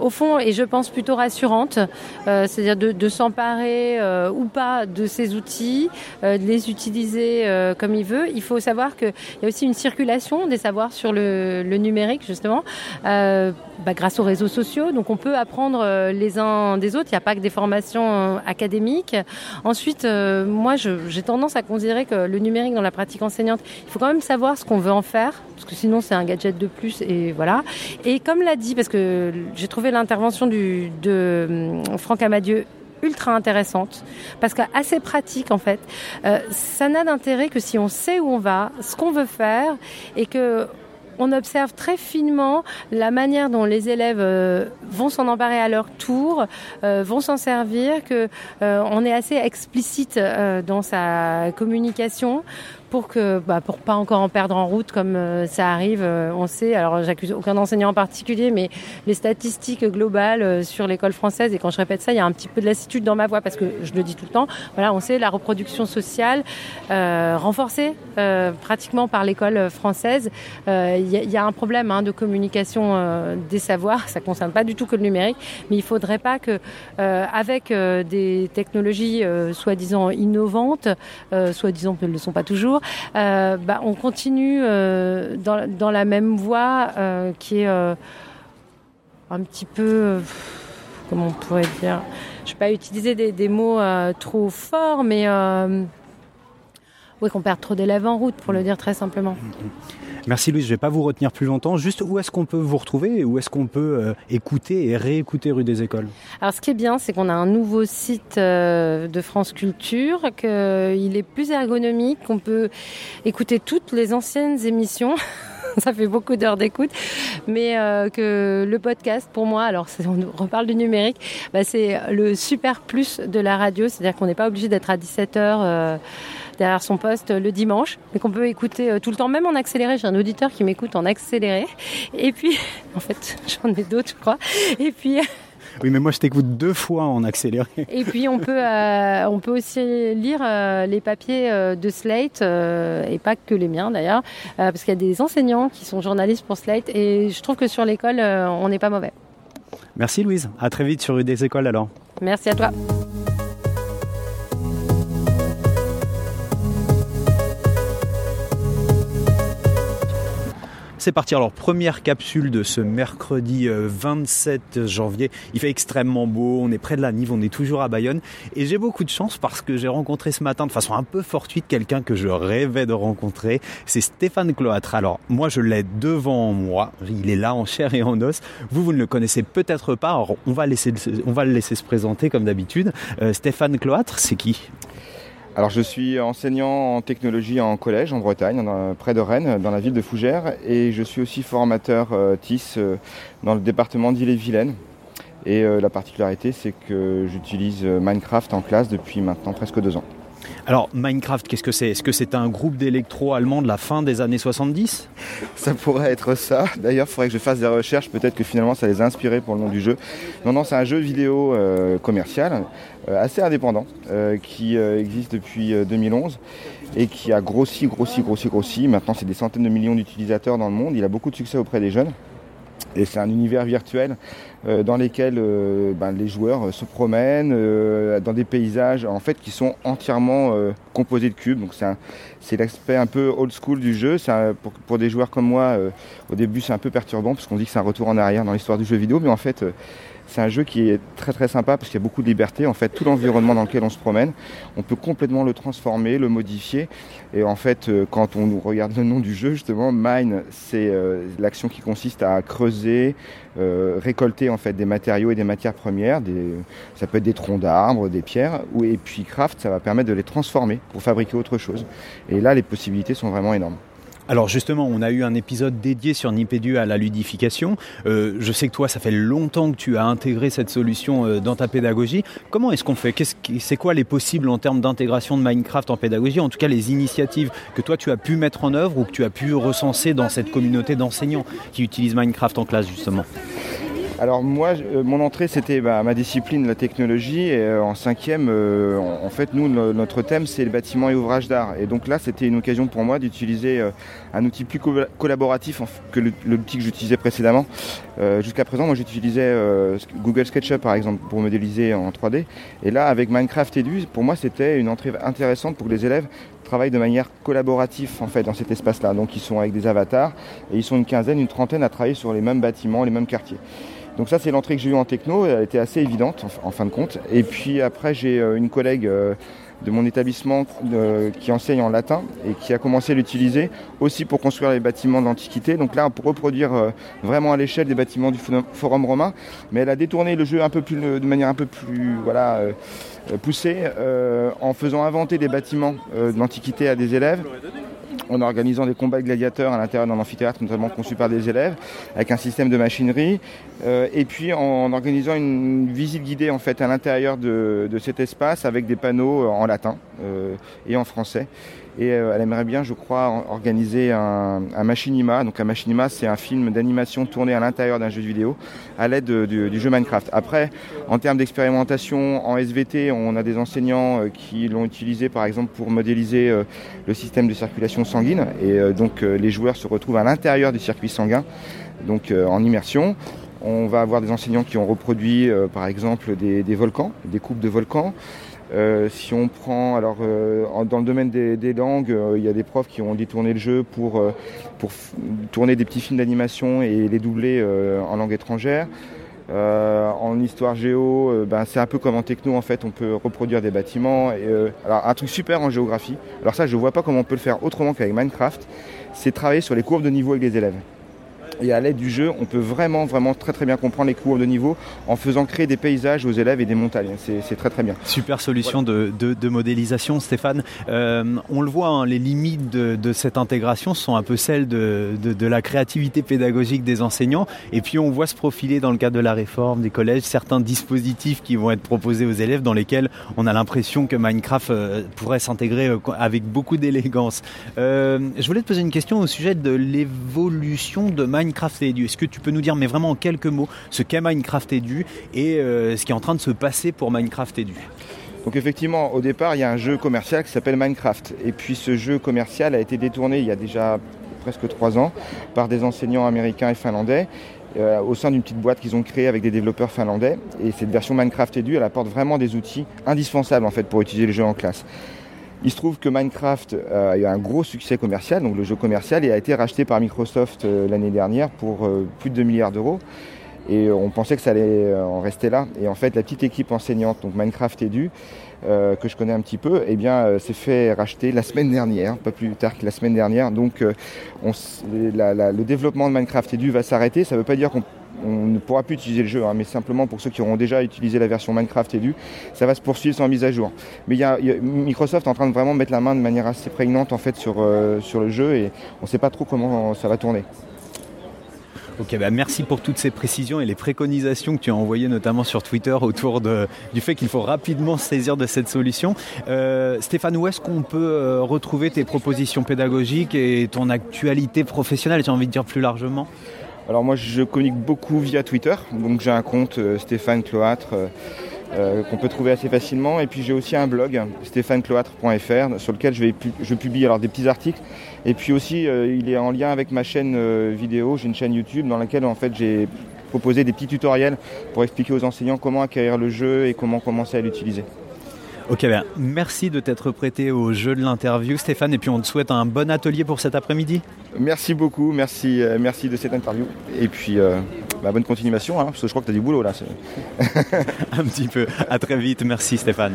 [SPEAKER 13] au fond, et je pense plutôt rassurante, euh, c'est-à-dire de, s'emparer euh, ou pas de ces outils, euh, de les utiliser comme il veut. Il faut savoir qu'il y a aussi une circulation des savoirs sur le, numérique, justement, bah, grâce aux réseaux sociaux. Donc on peut apprendre les uns des autres. Il n'y a pas que des formations académiques. Ensuite, moi, j'ai tendance à considérer que le numérique dans la pratique enseignante, il faut quand même savoir ce qu'on veut en faire, parce que sinon c'est un gadget de plus et voilà. Et comme l'a dit, parce que j'ai trouvé l'intervention de hum, Franck Amadieu ultra intéressante parce qu'assez pratique en fait. Euh, ça n'a d'intérêt que si on sait où on va, ce qu'on veut faire et que on observe très finement la manière dont les élèves euh, vont s'en emparer à leur tour, euh, vont s'en servir, que euh, on est assez explicite euh, dans sa communication pour que bah, pour pas encore en perdre en route comme euh, ça arrive. euh, on sait, alors j'accuse aucun enseignant en particulier, mais les statistiques globales euh, sur l'école française, et quand je répète ça, il y a un petit peu de lassitude dans ma voix parce que je le dis tout le temps. Voilà, on sait la reproduction sociale renforcée pratiquement par l'école française. Il y, a- un problème hein, de communication des savoirs. Ça concerne pas du tout que le numérique, mais il faudrait pas que avec des technologies soi-disant innovantes, soi-disant qu'elles ne le sont pas toujours, euh, bah, on continue euh, dans, la même voie euh, qui est un petit peu, comment on pourrait dire, je ne vais pas utiliser des, mots trop forts, mais oui, qu'on perd trop d'élèves en route, pour le dire très simplement.
[SPEAKER 2] Merci Louise, je ne vais pas vous retenir plus longtemps. Juste où est-ce qu'on peut vous retrouver et où est-ce qu'on peut euh, écouter et réécouter Rue des Écoles?
[SPEAKER 13] Alors, ce qui est bien, c'est qu'on a un nouveau site euh, de France Culture, qu'il est plus ergonomique, qu'on peut écouter toutes les anciennes émissions. Ça fait beaucoup d'heures d'écoute, mais euh, que le podcast, pour moi, alors on reparle du numérique, bah, c'est le super plus de la radio, c'est-à-dire qu'on n'est pas obligé d'être à 17 heures. euh, derrière son poste le dimanche, mais qu'on peut écouter euh, tout le temps, même en accéléré. J'ai un auditeur qui m'écoute en accéléré. Et puis, en fait, j'en ai d'autres, je crois. Et puis,
[SPEAKER 2] Oui, mais moi je t'écoute deux fois en accéléré.
[SPEAKER 13] et puis on peut, euh, on peut aussi lire euh, les papiers euh, de Slate, euh, et pas que les miens d'ailleurs, euh, parce qu'il y a des enseignants qui sont journalistes pour Slate, et je trouve que sur l'école, euh, on n'est pas mauvais.
[SPEAKER 2] Merci Louise, à très vite sur des Écoles alors.
[SPEAKER 13] Merci à toi.
[SPEAKER 2] C'est parti, alors première capsule de ce mercredi euh, 27 janvier. Il fait extrêmement beau, on est près de la Nive, on est toujours à Bayonne. Et j'ai beaucoup de chance parce que j'ai rencontré ce matin de façon un peu fortuite quelqu'un que je rêvais de rencontrer. C'est Stéphane Cloître. Alors moi je l'ai devant moi, il est là en chair et en os. Vous, vous ne le connaissez peut-être pas, alors on va, laisser, on va le laisser se présenter comme d'habitude. Euh, Stéphane Cloître, c'est qui?
[SPEAKER 14] Alors je suis enseignant en technologie en collège en Bretagne, dans- près de Rennes, dans la ville de Fougères, et je suis aussi formateur euh, TIS euh, dans le département d'Ille-et-Vilaine. Et euh, la particularité, c'est que j'utilise euh, Minecraft en classe depuis maintenant presque deux ans.
[SPEAKER 2] Alors Minecraft, qu'est-ce que c'est? Est-ce que c'est un groupe d'électro allemands de la fin des années 70
[SPEAKER 14] Ça pourrait être ça. D'ailleurs, il faudrait que je fasse des recherches. Peut-être que finalement, ça les a inspirés pour le nom du jeu. Non, non, c'est un jeu vidéo euh, commercial, euh, assez indépendant, euh, qui euh, existe depuis euh, 2011 et qui a grossi, grossi, grossi, grossi. Maintenant, c'est des centaines de millions d'utilisateurs dans le monde. Il a beaucoup de succès auprès des jeunes. Et c'est un univers virtuel euh, dans lequel euh, ben, les joueurs euh, se promènent euh, dans des paysages en fait qui sont entièrement euh, composés de cubes. Donc c'est l'aspect un peu old school du jeu. Pour, des joueurs comme moi, euh, au début c'est un peu perturbant parce qu'on dit que c'est un retour en arrière dans l'histoire du jeu vidéo, mais en fait euh, c'est un jeu qui est très très sympa parce qu'il y a beaucoup de liberté. En fait, tout l'environnement dans lequel on se promène, on peut complètement le transformer, le modifier. Et en fait, euh, quand on regarde le nom du jeu, justement, mine, c'est euh, l'action qui consiste à creuser, euh, récolter en fait des matériaux et des matières premières. Ça peut être des troncs d'arbres, des pierres. Et puis craft, ça va permettre de les transformer pour fabriquer autre chose. Et là, les possibilités sont vraiment énormes.
[SPEAKER 2] Alors justement, on a eu un épisode dédié sur Nipédu à la ludification. Euh, je sais que toi, ça fait longtemps que tu as intégré cette solution euh, dans ta pédagogie. Comment est-ce qu'on fait? Qu'est-ce qui- C'est quoi les possibles en termes d'intégration de Minecraft en pédagogie? En tout cas, les initiatives que toi, tu as pu mettre en œuvre ou que tu as pu recenser dans cette communauté d'enseignants qui utilisent Minecraft en classe, justement
[SPEAKER 14] Alors moi, euh, mon entrée, c'était bah, ma discipline, la technologie. Et euh, en cinquième, euh, en, en fait, nous, no- notre thème, c'est le bâtiment et ouvrage d'art. Et donc là, c'était une occasion pour moi d'utiliser un outil plus co- collaboratif que l'outil que j'utilisais précédemment. Jusqu'à présent, moi, j'utilisais Google SketchUp, par exemple, pour modéliser en 3D. Et là, avec Minecraft Edu, pour moi, c'était une entrée intéressante pour que les élèves travaillent de manière collaborative en fait dans cet espace-là. Donc ils sont avec des avatars et ils sont une quinzaine, une trentaine à travailler sur les mêmes bâtiments, les mêmes quartiers. Donc ça c'est l'entrée que j'ai eue en techno, elle était assez évidente en, fin de compte. Et puis après j'ai euh, une collègue euh, de mon établissement euh, qui enseigne en latin et qui a commencé à l'utiliser aussi pour construire les bâtiments de l'Antiquité. Donc là pour reproduire vraiment à l'échelle des bâtiments du Forum- romain, mais elle a détourné le jeu de manière un peu plus voilà poussée en faisant inventer des bâtiments de l'Antiquité à des élèves en organisant des combats de gladiateurs à l'intérieur d'un amphithéâtre notamment conçu par des élèves avec un système de machinerie euh, et puis en organisant une visite guidée en fait à l'intérieur de, cet espace avec des panneaux en latin euh, et en français et euh, elle aimerait bien, je crois, organiser un, machinima. Donc un machinima, c'est un film d'animation tourné à l'intérieur d'un jeu vidéo à l'aide de- du, jeu Minecraft. Après, en termes d'expérimentation en SVT, on a des enseignants euh, qui l'ont utilisé par exemple pour modéliser euh, le système de circulation sanguine et euh, donc euh, les joueurs se retrouvent à l'intérieur du circuit sanguin, donc euh, en immersion. On va avoir des enseignants qui ont reproduit par exemple des, volcans, des coupes de volcans. Si on prend, alors dans le domaine des, langues, il y a des profs qui ont détourné le jeu pour, pour tourner des petits films d'animation et les doubler en langue étrangère. Euh, en histoire géo, euh, ben, c'est un peu comme en techno en fait, on peut reproduire des bâtiments. Euh, alors un truc super en géographie. Alors ça, je vois pas comment on peut le faire autrement qu'avec Minecraft. C'est travailler sur les courbes de niveau avec les élèves. Et à l'aide du jeu, on peut vraiment, vraiment très très bien comprendre les courbes de niveau en faisant créer des paysages aux élèves et des montagnes. C'est très très bien.
[SPEAKER 2] Super solution de, modélisation, Stéphane. Euh, on le voit, hein, les limites de, cette intégration sont un peu celles de, la créativité pédagogique des enseignants. Et puis on voit se profiler dans le cadre de la réforme des collèges certains dispositifs qui vont être proposés aux élèves dans lesquels on a l'impression que Minecraft euh, pourrait s'intégrer euh, avec beaucoup d'élégance. Je voulais te poser une question au sujet de l'évolution de Minecraft Edu. Est-ce que tu peux nous dire, mais vraiment en quelques mots, ce qu'est Minecraft Edu et euh, ce qui est en train de se passer pour Minecraft Edu
[SPEAKER 14] Donc effectivement, au départ, il y a un jeu commercial qui s'appelle Minecraft. Et puis ce jeu commercial a été détourné il y a déjà presque trois ans par des enseignants américains et finlandais euh, au sein d'une petite boîte qu'ils ont créée avec des développeurs finlandais. Et cette version Minecraft Edu, elle apporte vraiment des outils indispensables en fait pour utiliser le jeu en classe. Il se trouve que Minecraft euh, a eu un gros succès commercial, donc le jeu commercial, et a été racheté par Microsoft euh, l'année dernière pour euh, plus de 2 milliards d'euros. Et on pensait que ça allait en rester là. Et en fait, la petite équipe enseignante, donc Minecraft Edu, que je connais un petit peu, eh bien, s'est fait racheter la semaine dernière, pas plus tard que la semaine dernière. Donc, le développement de Minecraft Edu va s'arrêter. Ça ne veut pas dire qu'on on ne pourra plus utiliser le jeu, hein, mais simplement pour ceux qui auront déjà utilisé la version Minecraft Edu, ça va se poursuivre sans mise à jour. Mais Microsoft est en train de vraiment mettre la main de manière assez prégnante en fait sur, euh, le jeu et on ne sait pas trop comment ça va tourner.
[SPEAKER 2] Ok, bah merci pour toutes ces précisions et les préconisations que tu as envoyées notamment sur Twitter autour du fait qu'il faut rapidement saisir de cette solution. Euh, Stéphane, où est-ce qu'on peut euh, retrouver tes propositions pédagogiques et ton actualité professionnelle, j'ai envie de dire plus largement?
[SPEAKER 14] Alors moi je communique beaucoup via Twitter, donc j'ai un compte euh, Stéphane Cloâtre euh, euh, qu'on peut trouver assez facilement. Et puis j'ai aussi un blog stéphanecloâtre.fr sur lequel je, publie alors des petits articles. Et puis aussi il est en lien avec ma chaîne vidéo, j'ai une chaîne YouTube dans laquelle en fait j'ai proposé des petits tutoriels pour expliquer aux enseignants comment acquérir le jeu et comment commencer à l'utiliser.
[SPEAKER 2] Ok, ben, merci de t'être prêté au jeu de l'interview Stéphane et puis on te souhaite un bon atelier pour cet après-midi.
[SPEAKER 14] Merci beaucoup, merci, euh, merci de cette interview et puis euh, bah, bonne continuation hein, parce que je crois que tu as du boulot là.
[SPEAKER 2] un petit peu. À très vite, merci Stéphane.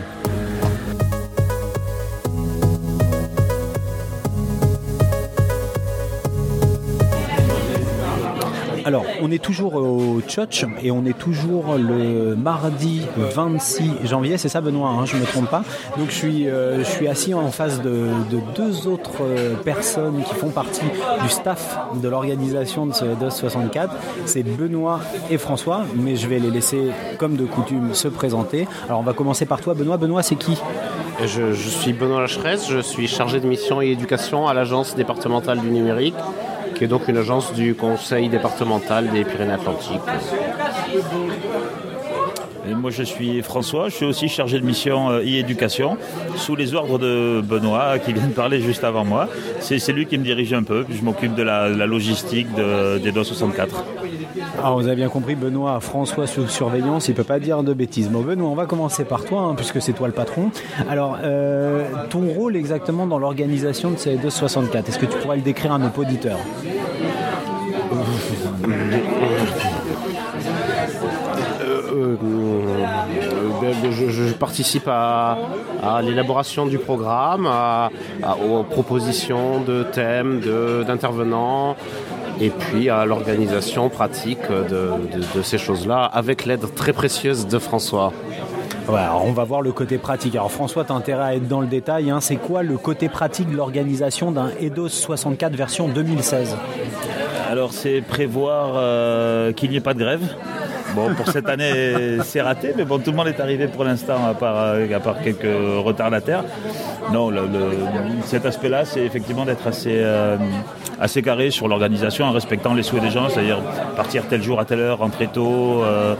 [SPEAKER 2] Alors, on est toujours au Tchotch et on est toujours le mardi 26 janvier, c'est ça Benoît, hein, je ne me trompe pas. Donc je suis, euh, je suis assis en face de, de deux autres euh, personnes qui font partie du staff de l'organisation de ce DOS 64. C'est Benoît et François, mais je vais les laisser comme de coutume se présenter. Alors on va commencer par toi Benoît. Benoît c'est qui?
[SPEAKER 15] Je, je suis Benoît Lacheresse, je suis chargé de mission et éducation à l'agence départementale du numérique, qui est donc une agence du conseil départemental des Pyrénées-Atlantiques.
[SPEAKER 16] Et moi je suis François, je suis aussi chargé de mission euh, e-éducation sous les ordres de Benoît qui vient de parler juste avant moi. C'est lui qui me dirige un peu, puis je m'occupe de la, la logistique de, des DOS 64.
[SPEAKER 2] Alors vous avez bien compris, Benoît, François sous surveillance, il peut pas dire de bêtises. Bon Benoît, on va commencer par toi, hein, puisque c'est toi le patron. Alors, euh, ton rôle exactement dans l'organisation de ces 264, est-ce que tu pourrais le décrire à nos auditeurs
[SPEAKER 15] Euh, euh, ben, je, je participe à, à l'élaboration du programme, à- à- aux propositions de thèmes, de- d'intervenants, et puis à l'organisation pratique de, de- de ces choses-là, avec l'aide très précieuse de François.
[SPEAKER 2] Ouais, alors on va voir le côté pratique. Alors François, tu as intérêt à être dans le détail. hein. C'est quoi le côté pratique de l'organisation d'un EDOS 64 version 2016
[SPEAKER 16] Alors c'est prévoir euh, qu'il n'y ait pas de grève. Bon, pour cette année, c'est raté, mais bon, tout le monde est arrivé pour l'instant, à part, euh, quelques retardataires. Non, cet aspect-là, c'est effectivement d'être assez, euh, assez carré sur l'organisation en respectant les souhaits des gens, c'est-à-dire partir tel jour à telle heure, rentrer tôt, euh,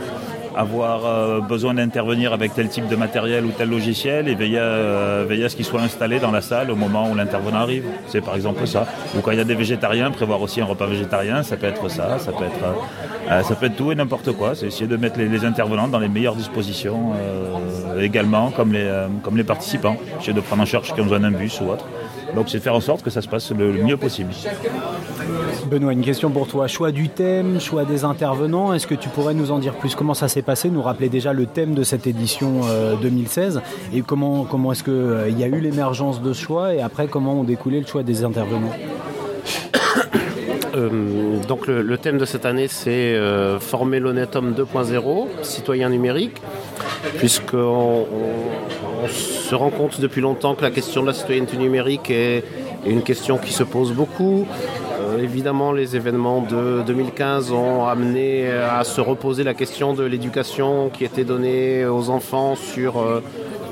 [SPEAKER 16] avoir euh, besoin d'intervenir avec tel type de matériel ou tel logiciel et veiller à, euh, à ce qu'il soit installé dans la salle au moment où l'intervenant arrive. C'est par exemple ça. Ou quand il y a des végétariens, prévoir aussi un repas végétarien, ça peut être ça, ça peut être, euh, ça peut être tout et n'importe quoi. C'est essayer de mettre les, intervenants dans les meilleures dispositions euh, également, comme les, comme les participants. Essayer de prendre en charge qui ont besoin d'un bus ou autre. Donc c'est de faire en sorte que ça se passe le, mieux possible.
[SPEAKER 2] Benoît, une question pour toi. Choix du thème, choix des intervenants. Est-ce que tu pourrais nous en dire plus? Comment ça s'est passé? Nous rappeler déjà le thème de cette édition euh, 2016 et comment, comment est-ce qu'il y a eu l'émergence de ce choix et après comment ont découlé le choix des intervenants?
[SPEAKER 15] Euh, donc le, le thème de cette année, c'est euh, former l'honnête homme 2.0, citoyen numérique, puisqu'on on, on se rend compte depuis longtemps que la question de la citoyenneté numérique est, une question qui se pose beaucoup. Euh, évidemment, les événements de 2015 ont amené à se reposer la question de l'éducation qui était donnée aux enfants sur euh,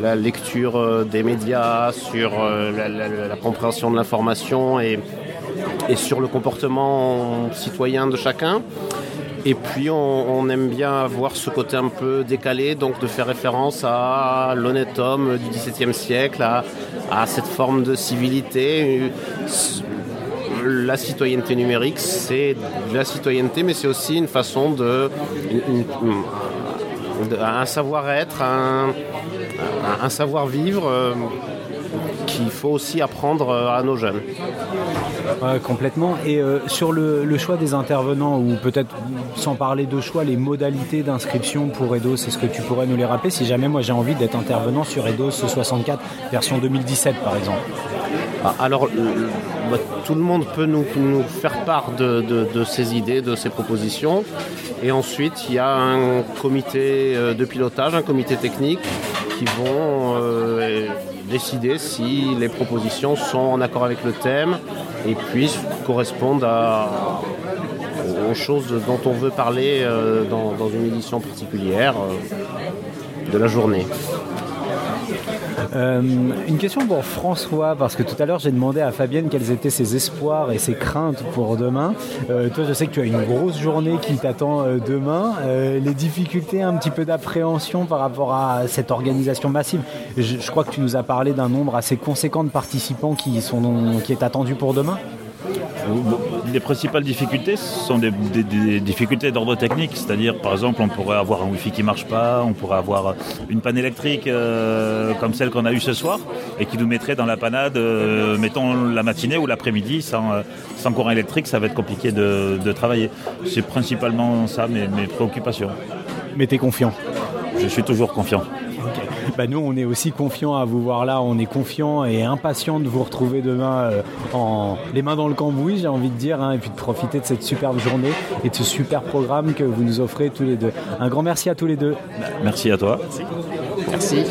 [SPEAKER 15] la lecture euh, des médias, sur la, compréhension de l'information et sur le comportement citoyen de chacun. Et puis on, aime bien avoir ce côté un peu décalé, donc de faire référence à l'honnête homme du XVIIe siècle, à, cette forme de civilité. La citoyenneté numérique, c'est de la citoyenneté, mais c'est aussi une façon de... un savoir-être, un, savoir-vivre euh, qu'il faut aussi apprendre à nos jeunes.
[SPEAKER 2] Complètement. Et euh, sur le, choix des intervenants, ou peut-être sans parler de choix, les modalités d'inscription pour EDOS, est-ce que tu pourrais nous les rappeler? Si jamais moi j'ai envie d'être intervenant sur EDOS 64, version 2017 par exemple
[SPEAKER 15] Ah, Alors, euh, bah, tout le monde peut nous, faire part de ses idées, de ses propositions. Et ensuite, il y a un comité euh, de pilotage, un comité technique qui vont euh, décider si les propositions sont en accord avec le thème et puis correspondent à, aux choses dont on veut parler euh, dans, dans une édition particulière euh, de la journée.
[SPEAKER 2] Euh, une question pour François, parce que tout à l'heure j'ai demandé à Fabienne quels étaient ses espoirs et ses craintes pour demain. Euh, toi, je sais que tu as une grosse journée qui t'attend euh, demain. Les difficultés, un petit peu d'appréhension par rapport à cette organisation massive. Je, je crois que tu nous as parlé d'un nombre assez conséquent de participants qui, sont, qui est attendu pour demain.
[SPEAKER 16] Les principales difficultés ce sont des, des- des difficultés d'ordre technique, c'est-à-dire par exemple on pourrait avoir un Wi-Fi qui marche pas, on pourrait avoir une panne électrique euh, comme celle qu'on a eue ce soir et qui nous mettrait dans la panade, euh, mettons la matinée ou l'après-midi sans, euh, sans courant électrique, ça va être compliqué de, de travailler. C'est principalement ça mes, mes préoccupations.
[SPEAKER 2] Mais tu es confiant?
[SPEAKER 16] Je suis toujours confiant.
[SPEAKER 2] Bah nous, on est aussi confiants à vous voir là. On est confiants et impatients de vous retrouver demain euh, en les mains dans le cambouis, j'ai envie de dire, hein, et puis de profiter de cette superbe journée et de ce super programme que vous nous offrez tous les deux. Un grand merci à tous les deux.
[SPEAKER 16] Merci à toi.
[SPEAKER 15] Merci.